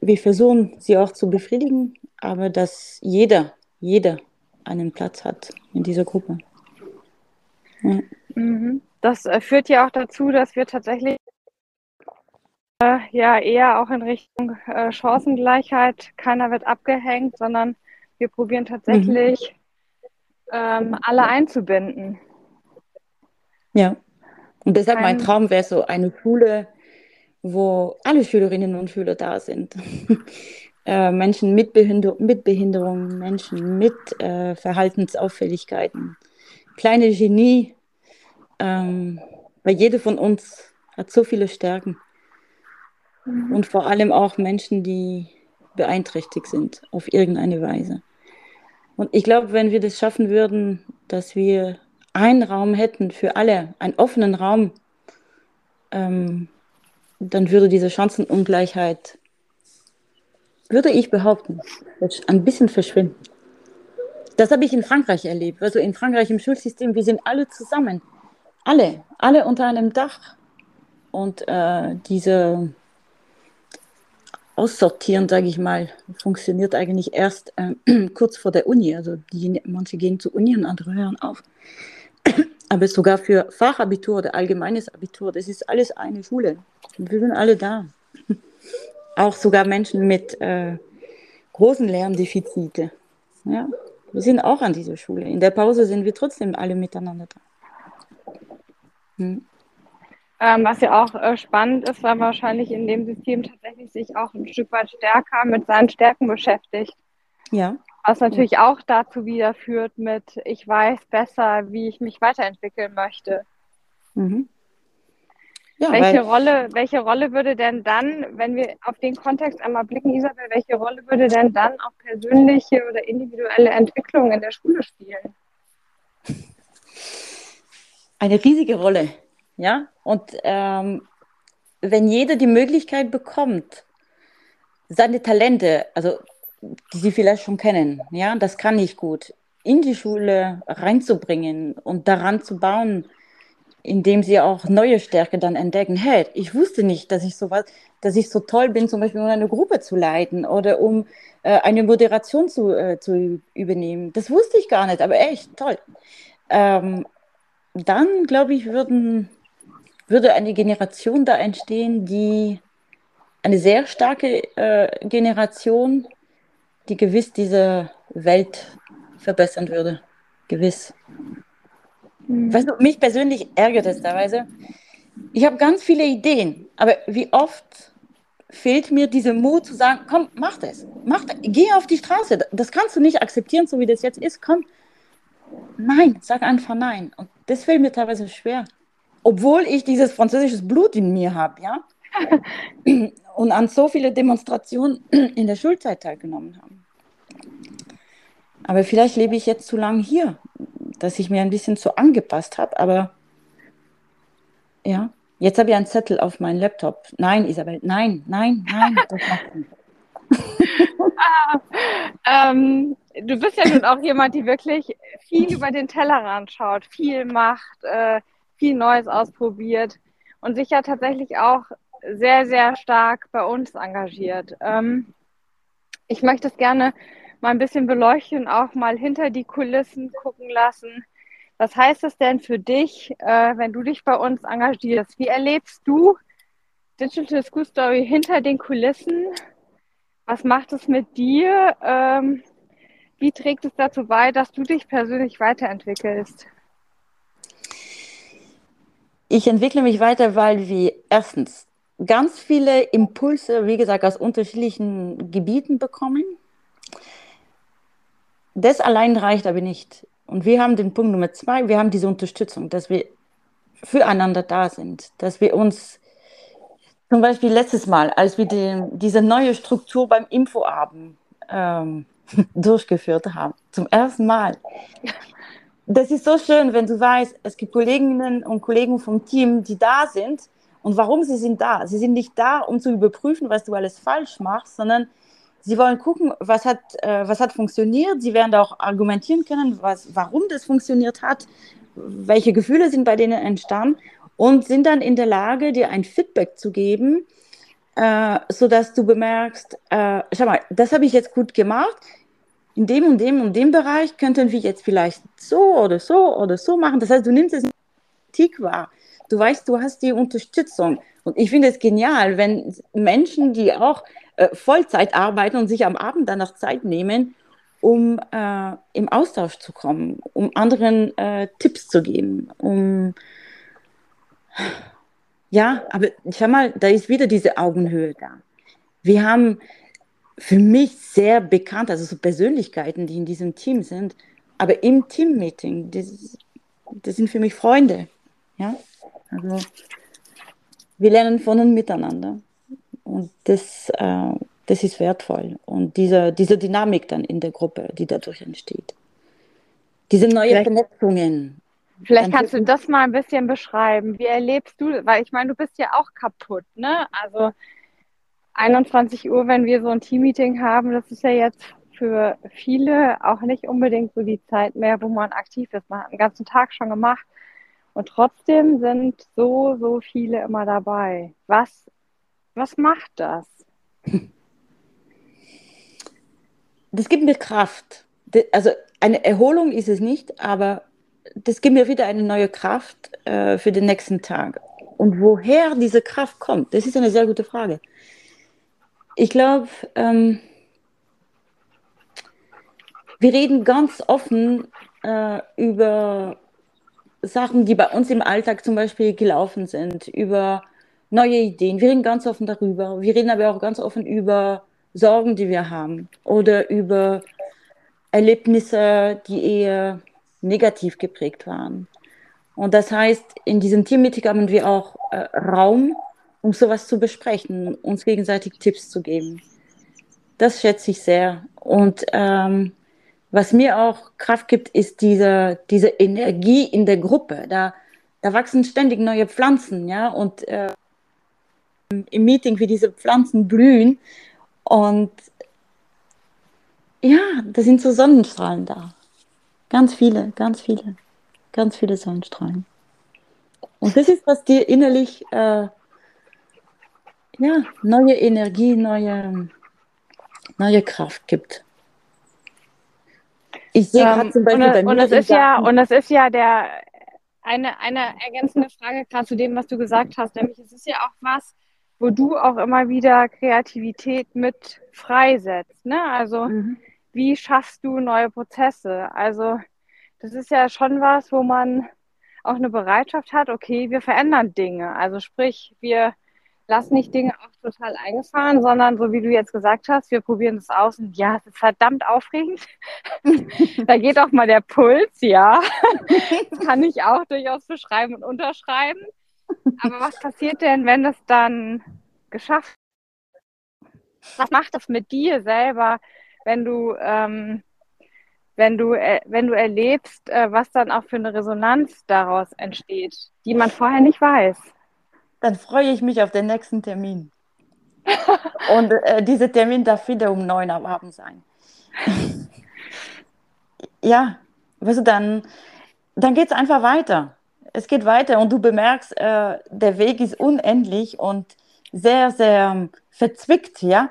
wir versuchen sie auch zu befriedigen, aber dass jeder, jeder einen Platz hat in dieser Gruppe. Ja. Mhm. Das äh, führt ja auch dazu, dass wir tatsächlich äh, ja eher auch in Richtung äh, Chancengleichheit, keiner wird abgehängt, sondern wir probieren tatsächlich mhm. ähm, alle einzubinden. Ja, und deshalb Kein... mein Traum wäre so eine Schule, wo alle Schülerinnen und Schüler da sind. <laughs> äh, Menschen mit, Behinder mit Behinderung, Menschen mit äh, Verhaltensauffälligkeiten, kleine Genie, ähm, weil jede von uns hat so viele Stärken. Mhm. Und vor allem auch Menschen, die beeinträchtigt sind auf irgendeine Weise. Und ich glaube, wenn wir das schaffen würden, dass wir einen Raum hätten für alle, einen offenen Raum, ähm, dann würde diese Chancenungleichheit, würde ich behaupten, ein bisschen verschwinden. Das habe ich in Frankreich erlebt. Also in Frankreich im Schulsystem, wir sind alle zusammen. Alle, alle unter einem Dach. Und äh, diese Aussortieren, sage ich mal, funktioniert eigentlich erst äh, <clears throat> kurz vor der Uni. Also die, manche gehen zur Uni und andere hören auf. Aber sogar für Fachabitur oder allgemeines Abitur, das ist alles eine Schule. Wir sind alle da. <laughs> Auch sogar Menschen mit äh, großen Lerndefizite. Ja, wir sind auch an dieser Schule. In der Pause sind wir trotzdem alle miteinander da. Hm. Ähm, was ja auch äh, spannend ist, weil wahrscheinlich in dem System tatsächlich sich auch ein Stück weit stärker mit seinen Stärken beschäftigt. Ja. Was natürlich auch dazu wieder führt mit, ich weiß besser, wie ich mich weiterentwickeln möchte. Mhm. Ja, welche, Rolle, welche Rolle würde denn dann, wenn wir auf den Kontext einmal blicken, Isabel, welche Rolle würde denn dann auch persönliche oder individuelle Entwicklung in der Schule spielen? Eine riesige Rolle, ja. Und ähm, wenn jeder die Möglichkeit bekommt, seine Talente, also die sie vielleicht schon kennen, ja, das kann ich gut, in die Schule reinzubringen und daran zu bauen, indem sie auch neue Stärke dann entdecken. Hey, ich wusste nicht, dass ich so was, dass ich so toll bin, zum Beispiel um eine Gruppe zu leiten oder um äh, eine Moderation zu, äh, zu übernehmen. Das wusste ich gar nicht, aber echt toll. Ähm, dann, glaube ich, würden, würde eine Generation da entstehen, die eine sehr starke äh, Generation, die gewiss diese Welt verbessern würde. Gewiss. Mhm. Weißt du, mich persönlich ärgert es teilweise. Ich habe ganz viele Ideen, aber wie oft fehlt mir dieser Mut zu sagen, komm, mach das, mach das, geh auf die Straße. Das kannst du nicht akzeptieren, so wie das jetzt ist. Komm, nein, sag einfach nein. Und das fällt mir teilweise schwer, obwohl ich dieses französische Blut in mir habe, ja. <laughs> Und an so viele Demonstrationen in der Schulzeit teilgenommen habe. Aber vielleicht lebe ich jetzt zu lange hier, dass ich mir ein bisschen zu angepasst habe. Aber ja, jetzt habe ich einen Zettel auf meinem Laptop. Nein, Isabel, nein, nein, nein, <laughs> das macht nicht. ah, ähm, du bist ja nun auch jemand, die wirklich viel über den Tellerrand schaut, viel macht, äh, viel Neues ausprobiert und sich ja tatsächlich auch sehr, sehr stark bei uns engagiert. Ähm, ich möchte es gerne mal ein bisschen beleuchten auch mal hinter die Kulissen gucken lassen. Was heißt es denn für dich, äh, wenn du dich bei uns engagierst? Wie erlebst du Digital School Story hinter den Kulissen? Was macht es mit dir? Ähm, wie trägt es dazu bei, dass du dich persönlich weiterentwickelst? Ich entwickle mich weiter, weil wir erstens ganz viele Impulse, wie gesagt, aus unterschiedlichen Gebieten bekommen. Das allein reicht aber nicht. Und wir haben den Punkt Nummer zwei, wir haben diese Unterstützung, dass wir füreinander da sind, dass wir uns zum Beispiel letztes Mal, als wir die, diese neue Struktur beim Infoabend ähm, <laughs> durchgeführt haben, zum ersten Mal. Das ist so schön, wenn du weißt, es gibt Kolleginnen und Kollegen vom Team, die da sind. Und warum sie sind da? Sie sind nicht da, um zu überprüfen, was du alles falsch machst, sondern Sie wollen gucken, was hat, äh, was hat funktioniert. Sie werden auch argumentieren können, was, warum das funktioniert hat, welche Gefühle sind bei denen entstanden und sind dann in der Lage, dir ein Feedback zu geben, äh, sodass du bemerkst, äh, schau mal, das habe ich jetzt gut gemacht. In dem und dem und dem Bereich könnten wir jetzt vielleicht so oder so oder so machen. Das heißt, du nimmst es Kritik wahr. Du weißt, du hast die Unterstützung. Und ich finde es genial, wenn Menschen, die auch äh, Vollzeit arbeiten und sich am Abend dann noch Zeit nehmen, um äh, im Austausch zu kommen, um anderen äh, Tipps zu geben, um ja, aber schau mal, da ist wieder diese Augenhöhe da. Wir haben für mich sehr bekannt, also so Persönlichkeiten, die in diesem Team sind, aber im Teammeeting, das, das sind für mich Freunde. Ja, also wir lernen von und miteinander. Und das, äh, das ist wertvoll. Und diese, diese Dynamik dann in der Gruppe, die dadurch entsteht. Diese neuen vielleicht, Vernetzungen. Vielleicht kannst du das mal ein bisschen beschreiben. Wie erlebst du, weil ich meine, du bist ja auch kaputt, ne? Also 21 Uhr, wenn wir so ein Teammeeting haben, das ist ja jetzt für viele auch nicht unbedingt so die Zeit mehr, wo man aktiv ist. Man hat den ganzen Tag schon gemacht. Und trotzdem sind so, so viele immer dabei. Was was macht das? Das gibt mir Kraft. Also eine Erholung ist es nicht, aber das gibt mir wieder eine neue Kraft äh, für den nächsten Tag. Und woher diese Kraft kommt, das ist eine sehr gute Frage. Ich glaube, ähm, wir reden ganz offen äh, über Sachen, die bei uns im Alltag zum Beispiel gelaufen sind, über neue Ideen. Wir reden ganz offen darüber. Wir reden aber auch ganz offen über Sorgen, die wir haben oder über Erlebnisse, die eher negativ geprägt waren. Und das heißt, in diesem Teammeeting haben wir auch äh, Raum, um sowas zu besprechen, uns gegenseitig Tipps zu geben. Das schätze ich sehr. Und ähm, was mir auch Kraft gibt, ist diese, diese Energie in der Gruppe. Da, da wachsen ständig neue Pflanzen, ja, und äh, im Meeting, wie diese Pflanzen blühen. Und ja, da sind so Sonnenstrahlen da. Ganz viele, ganz viele, ganz viele Sonnenstrahlen. Und das ist, was dir innerlich äh, ja, neue Energie, neue, neue Kraft gibt. Ich sehe gerade ähm, zum Beispiel und, bei mir. Und das, ist ja, und das ist ja der, eine, eine ergänzende Frage gerade zu dem, was du gesagt hast. Nämlich, es ist ja auch was, wo du auch immer wieder Kreativität mit freisetzt. Ne? Also mhm. wie schaffst du neue Prozesse? Also das ist ja schon was, wo man auch eine Bereitschaft hat, okay, wir verändern Dinge. Also sprich, wir lassen nicht Dinge auch total eingefahren, sondern so wie du jetzt gesagt hast, wir probieren das aus und ja, es ist verdammt aufregend. <laughs> da geht auch mal der Puls, ja. <laughs> das kann ich auch durchaus beschreiben und unterschreiben. Aber was passiert denn, wenn das dann geschafft was macht das mit dir selber, wenn du, ähm, wenn du, äh, wenn du erlebst, äh, was dann auch für eine Resonanz daraus entsteht, die man vorher nicht weiß? Dann freue ich mich auf den nächsten Termin. Und äh, dieser Termin darf wieder um neun am Abend sein. <laughs> ja, weißt du, dann, dann geht es einfach weiter. Es geht weiter und du bemerkst, äh, der Weg ist unendlich und sehr, sehr verzwickt, ja.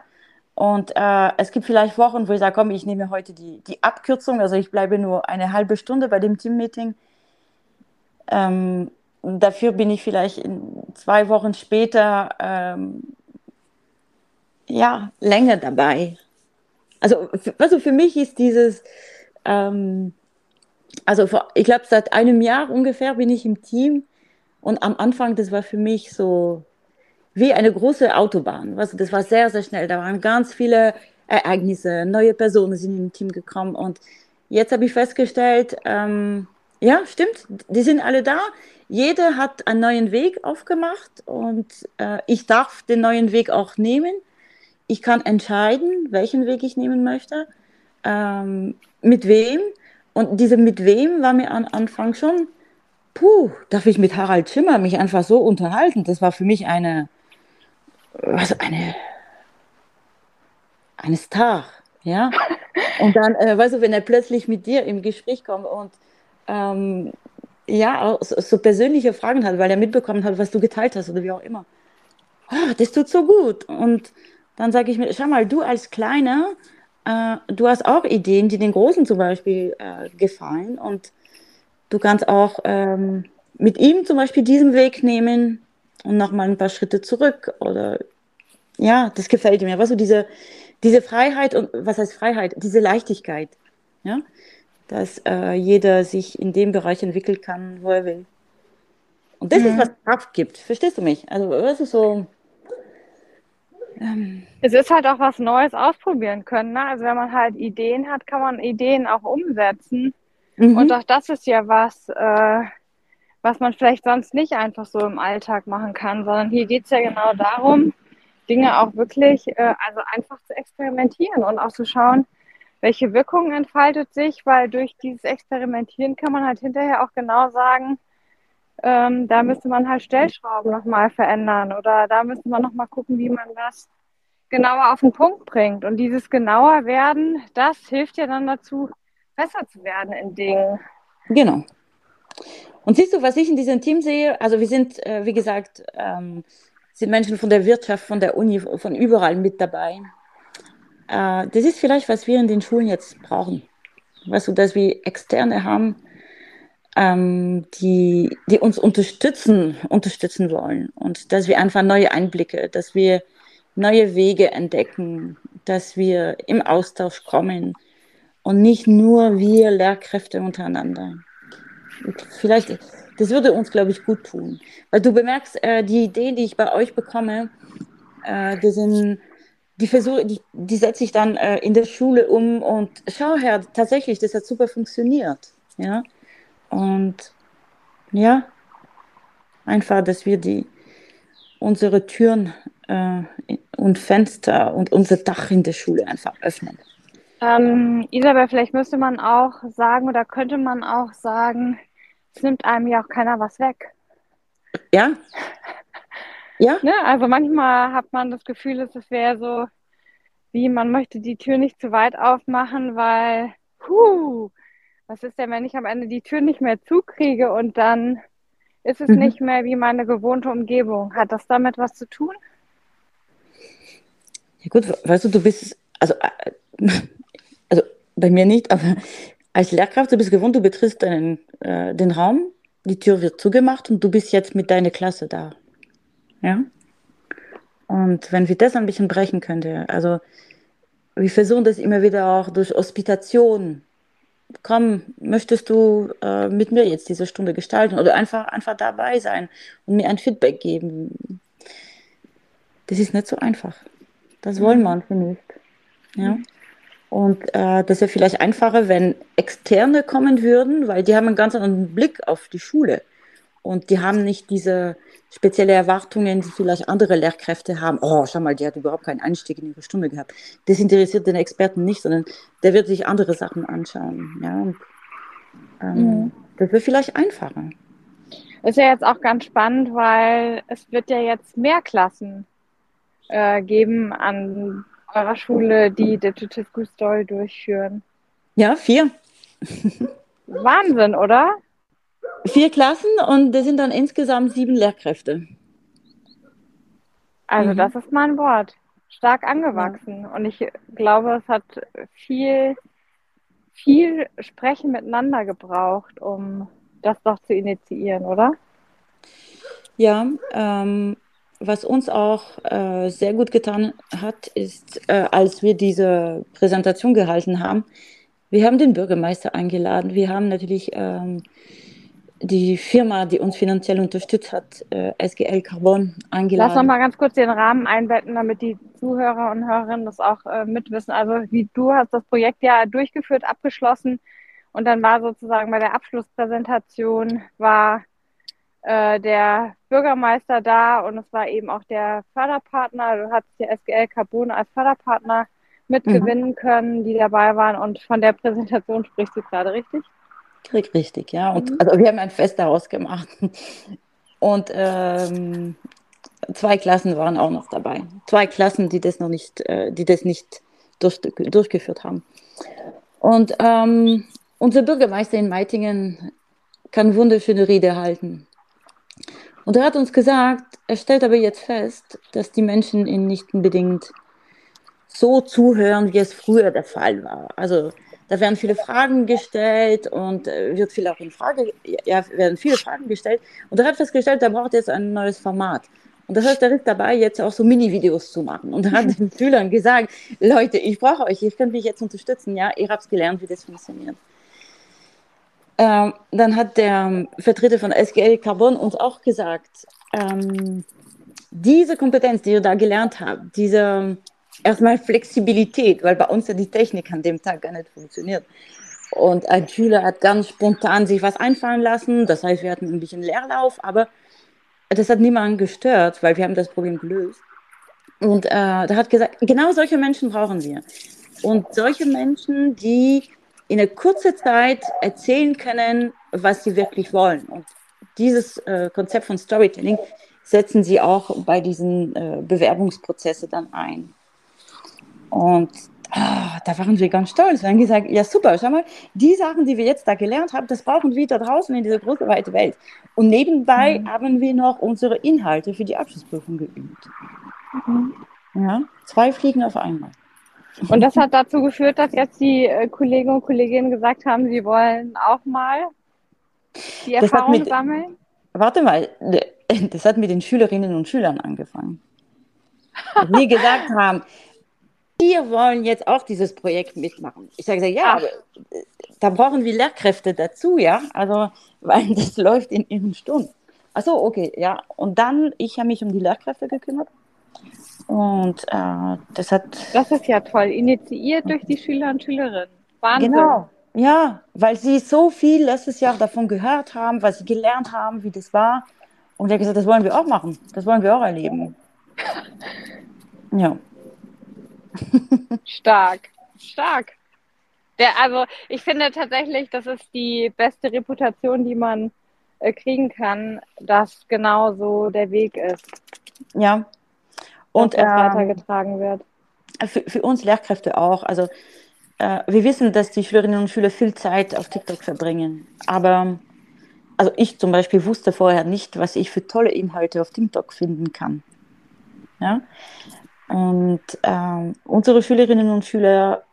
Und äh, es gibt vielleicht Wochen, wo ich sage, komm, ich nehme heute die, die Abkürzung, also ich bleibe nur eine halbe Stunde bei dem Teammeeting. Ähm, dafür bin ich vielleicht zwei Wochen später ähm, ja, länger dabei. Also, also für mich ist dieses, ähm, also vor, ich glaube, seit einem Jahr ungefähr bin ich im Team und am Anfang, das war für mich so, wie eine große Autobahn. Also das war sehr, sehr schnell. Da waren ganz viele Ereignisse, neue Personen sind im Team gekommen. Und jetzt habe ich festgestellt, ähm, ja, stimmt, die sind alle da. Jeder hat einen neuen Weg aufgemacht und äh, ich darf den neuen Weg auch nehmen. Ich kann entscheiden, welchen Weg ich nehmen möchte, ähm, mit wem. Und diese mit wem war mir am Anfang schon, puh, darf ich mit Harald Schimmer mich einfach so unterhalten? Das war für mich eine, was eine, eine Star, ja. <laughs> Und dann, äh, weißt du, wenn er plötzlich mit dir im Gespräch kommt und ähm, ja, so, so, persönliche Fragen hat, weil er mitbekommen hat, was du geteilt hast oder wie auch immer. Oh, das tut so gut. Und dann sage ich mir, schau mal, du als Kleiner, äh, du hast auch Ideen, die den Großen zum Beispiel äh, gefallen und du kannst auch ähm, mit ihm zum Beispiel diesen Weg nehmen, und nochmal ein paar Schritte zurück oder ja, das gefällt mir. Was so diese, diese Freiheit und was heißt Freiheit? Diese Leichtigkeit, ja, dass äh, jeder sich in dem Bereich entwickeln kann, wo er will. Und das mhm. ist, was Kraft gibt. Verstehst du mich? Also, was ist so. Ähm, es ist halt auch was Neues ausprobieren können. Ne? Also, wenn man halt Ideen hat, kann man Ideen auch umsetzen. Mhm. Und auch das ist ja was, äh, was man vielleicht sonst nicht einfach so im Alltag machen kann, sondern hier geht es ja genau darum, Dinge auch wirklich, äh, also einfach zu experimentieren und auch zu schauen, welche Wirkung entfaltet sich, weil durch dieses Experimentieren kann man halt hinterher auch genau sagen, ähm, da müsste man halt Stellschrauben nochmal verändern oder da müsste man nochmal gucken, wie man das genauer auf den Punkt bringt. Und dieses genauer werden, das hilft ja dann dazu, besser zu werden in Dingen. Genau. Und siehst du, was ich in diesem Team sehe? Also wir sind, äh, wie gesagt, ähm, sind Menschen von der Wirtschaft, von der Uni, von überall mit dabei. Äh, das ist vielleicht, was wir in den Schulen jetzt brauchen. Weißt du, dass wir Externe haben, ähm, die, die uns unterstützen, unterstützen wollen. Und dass wir einfach neue Einblicke, dass wir neue Wege entdecken, dass wir im Austausch kommen und nicht nur wir Lehrkräfte untereinander. Vielleicht, das würde uns, glaube ich, gut tun. Weil du bemerkst, äh, die Ideen, die ich bei euch bekomme, äh, die sind, die versuche, die, die setze ich dann äh, in der Schule um und schau her, tatsächlich, das hat super funktioniert. Ja. Und ja, einfach, dass wir die unsere Türen äh, und Fenster und unser Dach in der Schule einfach öffnen. Ähm, Isabel, vielleicht müsste man auch sagen oder könnte man auch sagen, es nimmt einem ja auch keiner was weg. Ja. <laughs> Ja. Ne? Also manchmal hat man das Gefühl, es wäre so, wie man möchte die Tür nicht zu weit aufmachen, weil, huh, was ist denn, wenn ich am Ende die Tür nicht mehr zukriege und dann ist es mhm. nicht mehr wie meine gewohnte Umgebung. Hat das damit was zu tun? Ja gut, weißt du, du bist, also, äh, <laughs> also bei mir nicht, aber als Lehrkraft, du bist gewohnt, du betrittst deinen, äh, den Raum, die Tür wird zugemacht und du bist jetzt mit deiner Klasse da. Ja? Und wenn wir das ein bisschen brechen könnten, also wir versuchen das immer wieder auch durch Hospitation. Komm, möchtest du äh, mit mir jetzt diese Stunde gestalten oder einfach, einfach dabei sein und mir ein Feedback geben? Das ist nicht so einfach. Das wollen mhm. manche nicht. Ja. Und äh, das wäre vielleicht einfacher, wenn Externe kommen würden, weil die haben einen ganz anderen Blick auf die Schule. Und die haben nicht diese spezielle Erwartungen, die vielleicht andere Lehrkräfte haben. Oh, schau mal, die hat überhaupt keinen Einstieg in ihre Stunde gehabt. Das interessiert den Experten nicht, sondern der wird sich andere Sachen anschauen. Ja, und, ähm, mhm. Das wird vielleicht einfacher. Ist ja jetzt auch ganz spannend, weil es wird ja jetzt mehr Klassen äh, geben an eurer Schule, die Digital School Story durchführen. Ja, vier. <laughs> Wahnsinn, oder? Vier Klassen und das sind dann insgesamt sieben Lehrkräfte. Also mhm. das ist mein Wort. Stark angewachsen. Ja. Und ich glaube, es hat viel, viel Sprechen miteinander gebraucht, um das doch zu initiieren, oder? Ja, ähm, was uns auch äh, sehr gut getan hat, ist, äh, als wir diese Präsentation gehalten haben, wir haben den Bürgermeister eingeladen. Wir haben natürlich ähm, die Firma, die uns finanziell unterstützt hat, äh, SGL Carbon, eingeladen. Lass noch mal ganz kurz den Rahmen einbetten, damit die Zuhörer und Hörerinnen das auch äh, mitwissen. Also wie du hast das Projekt ja durchgeführt, abgeschlossen und dann war sozusagen bei der Abschlusspräsentation war äh, der Bürgermeister da und es war eben auch der Förderpartner. Du hattest ja SGL Carbon als Förderpartner mitgewinnen mhm. können, die dabei waren und von der Präsentation sprichst du gerade, richtig? Richtig, ja. Und, mhm. Also wir haben ein Fest daraus gemacht. Und ähm, zwei Klassen waren auch noch dabei. Zwei Klassen, die das noch nicht, äh, die das nicht durch, durchgeführt haben. Und ähm, unser Bürgermeister in Meitingen kann wunderschöne Rede halten. Und er hat uns gesagt, er stellt aber jetzt fest, dass die Menschen ihn nicht unbedingt so zuhören, wie es früher der Fall war. Also da werden viele Fragen gestellt und äh, wird viel auch in Frage, ja, werden viele Fragen gestellt. Und er hat festgestellt, er braucht jetzt ein neues Format. Und das heißt, er ist dabei, jetzt auch so Mini-Videos zu machen. Und er hat <laughs> den Schülern gesagt, Leute, ich brauche euch, ihr könnt mich jetzt unterstützen. Ja, ihr habt gelernt, wie das funktioniert. Ähm, dann hat der Vertreter von SGL Carbon uns auch gesagt, ähm, diese Kompetenz, die ihr da gelernt habt, diese erstmal Flexibilität, weil bei uns ja die Technik an dem Tag gar nicht funktioniert. Und ein Schüler hat ganz spontan sich was einfallen lassen. Das heißt, wir hatten ein bisschen Leerlauf, aber das hat niemanden gestört, weil wir haben das Problem gelöst. Und äh, da hat gesagt, genau solche Menschen brauchen wir. Und solche Menschen, die in einer kurzen Zeit erzählen können, was sie wirklich wollen. Und dieses äh, Konzept von Storytelling setzen sie auch bei diesen äh, Bewerbungsprozessen dann ein. Und oh, da waren wir ganz stolz. Wir haben gesagt, ja super, schau mal, die Sachen, die wir jetzt da gelernt haben, das brauchen wir da draußen in dieser großen, weiten Welt. Und nebenbei mhm. haben wir noch unsere Inhalte für die Abschlussprüfung geübt. Mhm. Ja, zwei Fliegen auf einmal. Und das hat dazu geführt, dass jetzt die äh, Kollegen und Kolleginnen gesagt haben, sie wollen auch mal die Erfahrung mit, sammeln? Warte mal, <laughs> das hat mit den Schülerinnen und Schülern angefangen. Die <laughs> gesagt haben, wir wollen jetzt auch dieses Projekt mitmachen. Ich sage, ja, aber äh, da brauchen wir Lehrkräfte dazu, ja, also, weil <laughs> das läuft in ihren Stunden. Achso, okay, ja. Und dann, ich habe mich um die Lehrkräfte gekümmert. Und äh, das hat. Das ist ja toll, initiiert durch die Schüler und Schülerinnen. Wahnsinn. Genau, ja, weil sie so viel letztes Jahr davon gehört haben, was sie gelernt haben, wie das war. Und er hat gesagt, das wollen wir auch machen, das wollen wir auch erleben. Ja. Stark, stark. Der, also ich finde tatsächlich, das ist die beste Reputation, die man äh, kriegen kann, dass genau so der Weg ist. Ja. Und dass ähm, weitergetragen wird. Für, für, uns Lehrkräfte auch. Also äh, wir wissen, dass die Schülerinnen und Schüler viel Zeit auf TikTok verbringen. Aber also ich zum Beispiel wusste vorher nicht, was ich für tolle Inhalte auf TikTok finden kann. Ja? Und ähm, unsere Schülerinnen und Schüler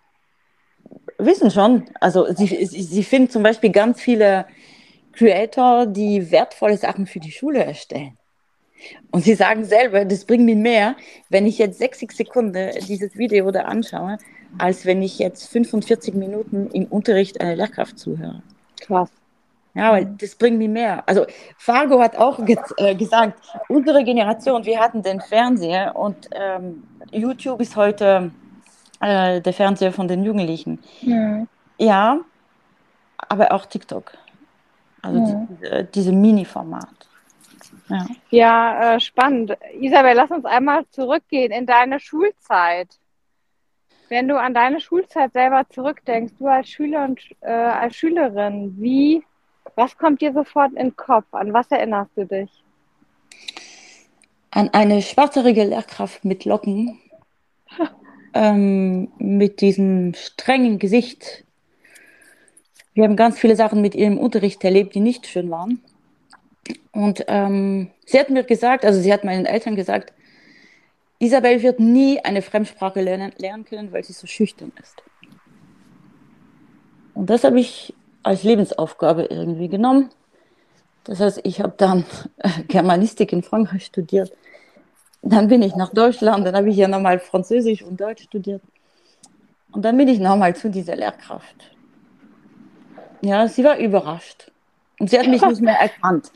wissen schon, also sie, sie, sie finden zum Beispiel ganz viele Creator, die wertvolle Sachen für die Schule erstellen. Und sie sagen selber, das bringt mir mehr, wenn ich jetzt 60 Sekunden dieses Video da anschaue, als wenn ich jetzt 45 Minuten im Unterricht einer Lehrkraft zuhöre. Krass. Ja, weil das bringt mir mehr. Also Fargo hat auch ge äh, gesagt, unsere Generation, wir hatten den Fernseher und ähm, YouTube ist heute äh, der Fernseher von den Jugendlichen. Mhm. Ja, aber auch TikTok. Also mhm. diese, diese Mini-Format. Ja, ja äh, spannend. Isabel, lass uns einmal zurückgehen in deine Schulzeit. Wenn du an deine Schulzeit selber zurückdenkst, du als Schüler und äh, als Schülerin, wie, was kommt dir sofort in den Kopf? An was erinnerst du dich? An eine schwarzhaarige Lehrkraft mit Locken, <laughs> ähm, mit diesem strengen Gesicht. Wir haben ganz viele Sachen mit ihrem Unterricht erlebt, die nicht schön waren. Und ähm, sie hat mir gesagt, also sie hat meinen Eltern gesagt, Isabel wird nie eine Fremdsprache lernen, lernen können, weil sie so schüchtern ist. Und das habe ich als Lebensaufgabe irgendwie genommen. Das heißt, ich habe dann Germanistik in Frankreich studiert. Dann bin ich nach Deutschland, dann habe ich ja nochmal Französisch und Deutsch studiert. Und dann bin ich nochmal zu dieser Lehrkraft. Ja, sie war überrascht. Und sie hat mich nicht mehr erkannt.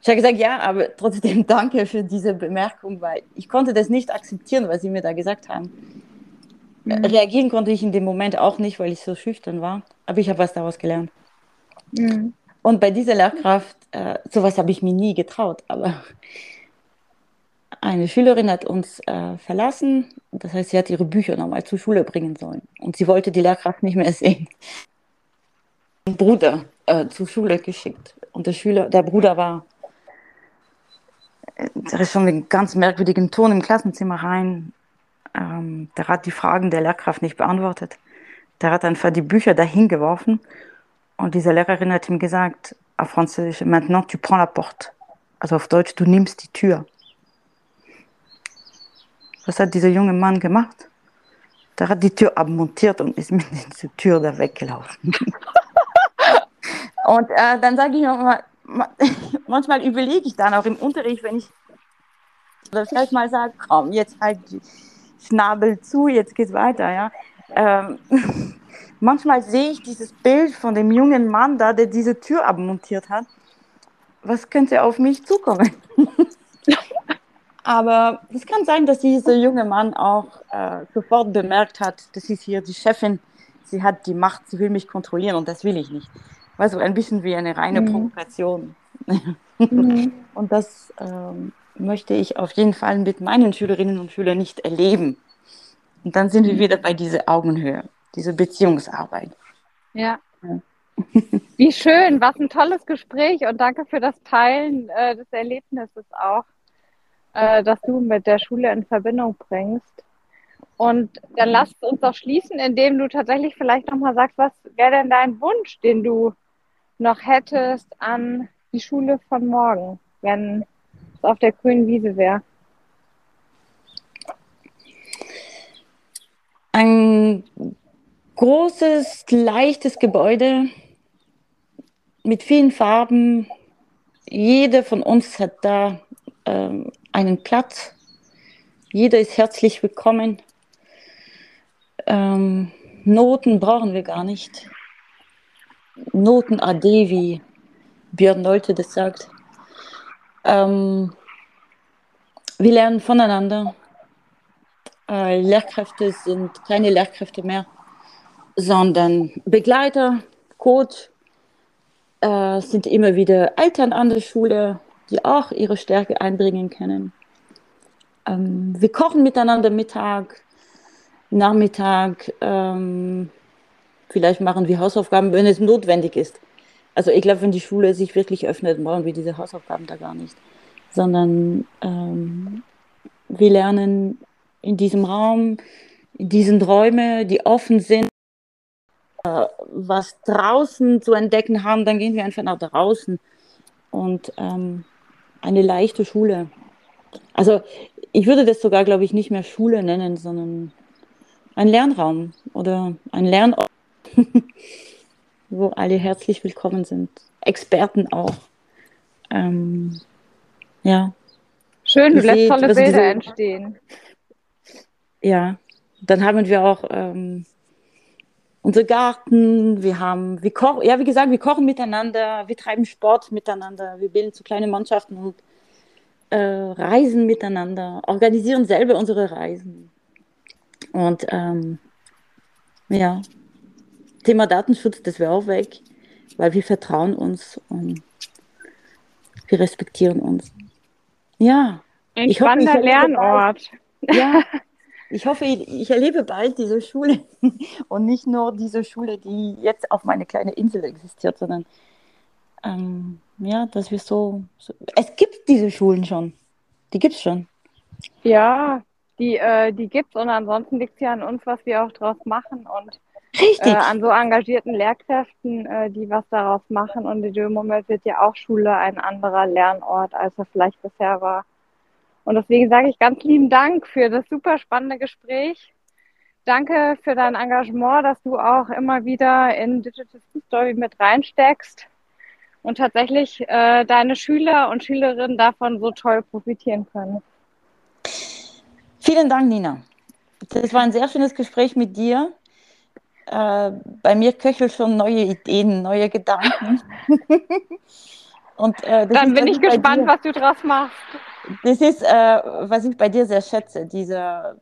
Ich habe gesagt, ja, aber trotzdem <laughs> danke für diese Bemerkung, weil ich konnte das nicht akzeptieren, was sie mir da gesagt haben. Mhm. Reagieren konnte ich in dem Moment auch nicht, weil ich so schüchtern war. Aber ich habe was daraus gelernt. Mhm. Und bei dieser Lehrkraft, äh, sowas habe ich mir nie getraut. Aber eine Schülerin hat uns äh, verlassen. Das heißt, sie hat ihre Bücher nochmal zur Schule bringen sollen. Und sie wollte die Lehrkraft nicht mehr sehen. Bruder äh, zur Schule geschickt. Und der Schüler, der Bruder war, der ist schon mit ganz merkwürdigen Ton im Klassenzimmer rein. Ähm, der hat die Fragen der Lehrkraft nicht beantwortet. Der hat einfach die Bücher dahin geworfen. Und diese Lehrerin hat ihm gesagt, auf Französisch, maintenant tu prends la porte. Also auf Deutsch, du nimmst die Tür. Was hat dieser junge Mann gemacht? Der hat die Tür abmontiert und ist <laughs> mit dieser Tür da weggelaufen. <laughs> Und äh, dann sage ich nochmal, <laughs> manchmal überlege ich dann auch im Unterricht, wenn ich oder vielleicht mal sage, komm, jetzt halt die Schnabel zu, jetzt geht's weiter, ja. Ähm, <laughs> manchmal sehe ich dieses Bild von dem jungen Mann da, der diese Tür abmontiert hat. Was könnte auf mich zukommen? <laughs> Aber es kann sein, dass dieser junge Mann auch äh, sofort bemerkt hat, das ist hier die Chefin, sie hat die Macht, sie will mich kontrollieren und das will ich nicht war so ein bisschen wie eine reine mhm. Provokation. Mhm. <laughs> Und das ähm, möchte ich auf jeden Fall mit meinen Schülerinnen und Schülern nicht erleben. Und dann sind mhm. wir wieder bei dieser Augenhöhe, dieser Beziehungsarbeit. Ja. ja. Wie schön, was ein tolles Gespräch und danke für das Teilen äh, des Erlebnisses auch, äh, das du mit der Schule in Verbindung bringst. Und dann lass uns doch schließen, indem du tatsächlich vielleicht nochmal sagst, was wäre denn dein Wunsch, den du noch hättest an die Schule von morgen, wenn es auf der grünen Wiese wäre? Ein großes, leichtes Gebäude mit vielen Farben. Jeder von uns hat da ähm, einen Platz. Jeder ist herzlich willkommen. Ähm, Noten brauchen wir gar nicht. Noten AD, wie Björn Leute das sagt. Ähm, wir lernen voneinander. Äh, Lehrkräfte sind keine Lehrkräfte mehr, sondern Begleiter, Coach, äh, sind immer wieder Eltern an der Schule, die auch ihre Stärke einbringen können. Ähm, wir kochen miteinander Mittag, Nachmittag. Ähm, vielleicht machen wir Hausaufgaben, wenn es notwendig ist. Also ich glaube, wenn die Schule sich wirklich öffnet, brauchen wir diese Hausaufgaben da gar nicht. Sondern ähm, wir lernen in diesem Raum, in diesen Räumen, die offen sind, äh, was draußen zu entdecken haben, dann gehen wir einfach nach draußen. Und ähm, eine leichte Schule. Also ich würde das sogar, glaube ich, nicht mehr Schule nennen, sondern ein Lernraum oder ein Lernort. <laughs> wo alle herzlich willkommen sind. Experten auch. Ähm, ja. Schön, du lässt tolle Bilder entstehen. Ja, dann haben wir auch ähm, unser Garten, wir haben, wir kochen, ja, wie gesagt, wir kochen miteinander, wir treiben Sport miteinander, wir bilden zu kleine Mannschaften und äh, reisen miteinander, organisieren selber unsere Reisen. Und ähm, ja, Thema Datenschutz, das wäre auch weg, weil wir vertrauen uns und wir respektieren uns. Ja. Ein ich spannender hoffe, Lernort. Ja, <laughs> ich hoffe, ich erlebe bald diese Schule <laughs> und nicht nur diese Schule, die jetzt auf meiner kleinen Insel existiert, sondern ähm, ja, dass wir so, so, Es gibt diese Schulen schon. Die gibt es schon. Ja, die, äh, die gibt es und ansonsten liegt es ja an uns, was wir auch daraus machen und Richtig. Äh, an so engagierten Lehrkräften, äh, die was daraus machen. Und in dem Moment wird ja auch Schule ein anderer Lernort, als er vielleicht bisher war. Und deswegen sage ich ganz lieben Dank für das super spannende Gespräch. Danke für dein Engagement, dass du auch immer wieder in Digital School Story mit reinsteckst und tatsächlich äh, deine Schüler und Schülerinnen davon so toll profitieren können. Vielen Dank, Nina. Das war ein sehr schönes Gespräch mit dir. Äh, bei mir köcheln schon neue Ideen, neue Gedanken. <laughs> Und, äh, Dann bin ich gespannt, was du draus machst. Das ist, äh, was ich bei dir sehr schätze. Diese,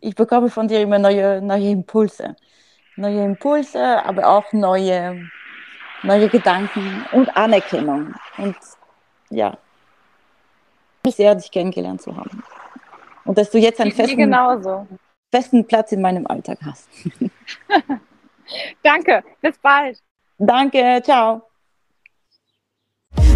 ich bekomme von dir immer neue, neue Impulse. Neue Impulse, aber auch neue, neue Gedanken und Anerkennung. Und ja, ich sehr, dich kennengelernt zu haben. Und dass du jetzt einen festen, festen Platz in meinem Alltag hast. <laughs> Danke, bis bald. Danke, ciao.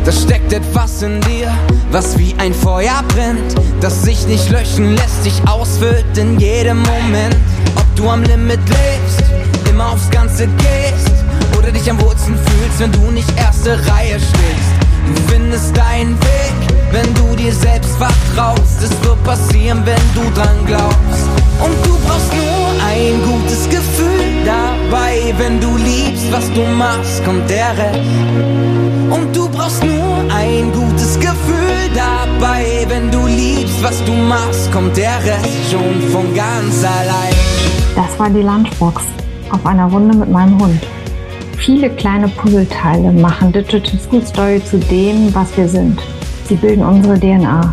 Da steckt etwas in dir, was wie ein Feuer brennt, das sich nicht löschen lässt, dich ausfüllt in jedem Moment. Ob du am Limit lebst, immer aufs Ganze gehst, oder dich am Wurzeln fühlst, wenn du nicht erste Reihe stehst. Du findest deinen Weg, wenn du dir selbst vertraust. Es wird passieren, wenn du dran glaubst. Und du brauchst nur ein gutes Gefühl dabei, wenn du liebst, was du machst, kommt der Rest. Und du brauchst nur ein gutes Gefühl dabei, wenn du liebst, was du machst, kommt der Rest schon von ganz allein. Das war die Lunchbox auf einer Runde mit meinem Hund. Viele kleine Puzzleteile machen Digital School Story zu dem, was wir sind. Sie bilden unsere DNA.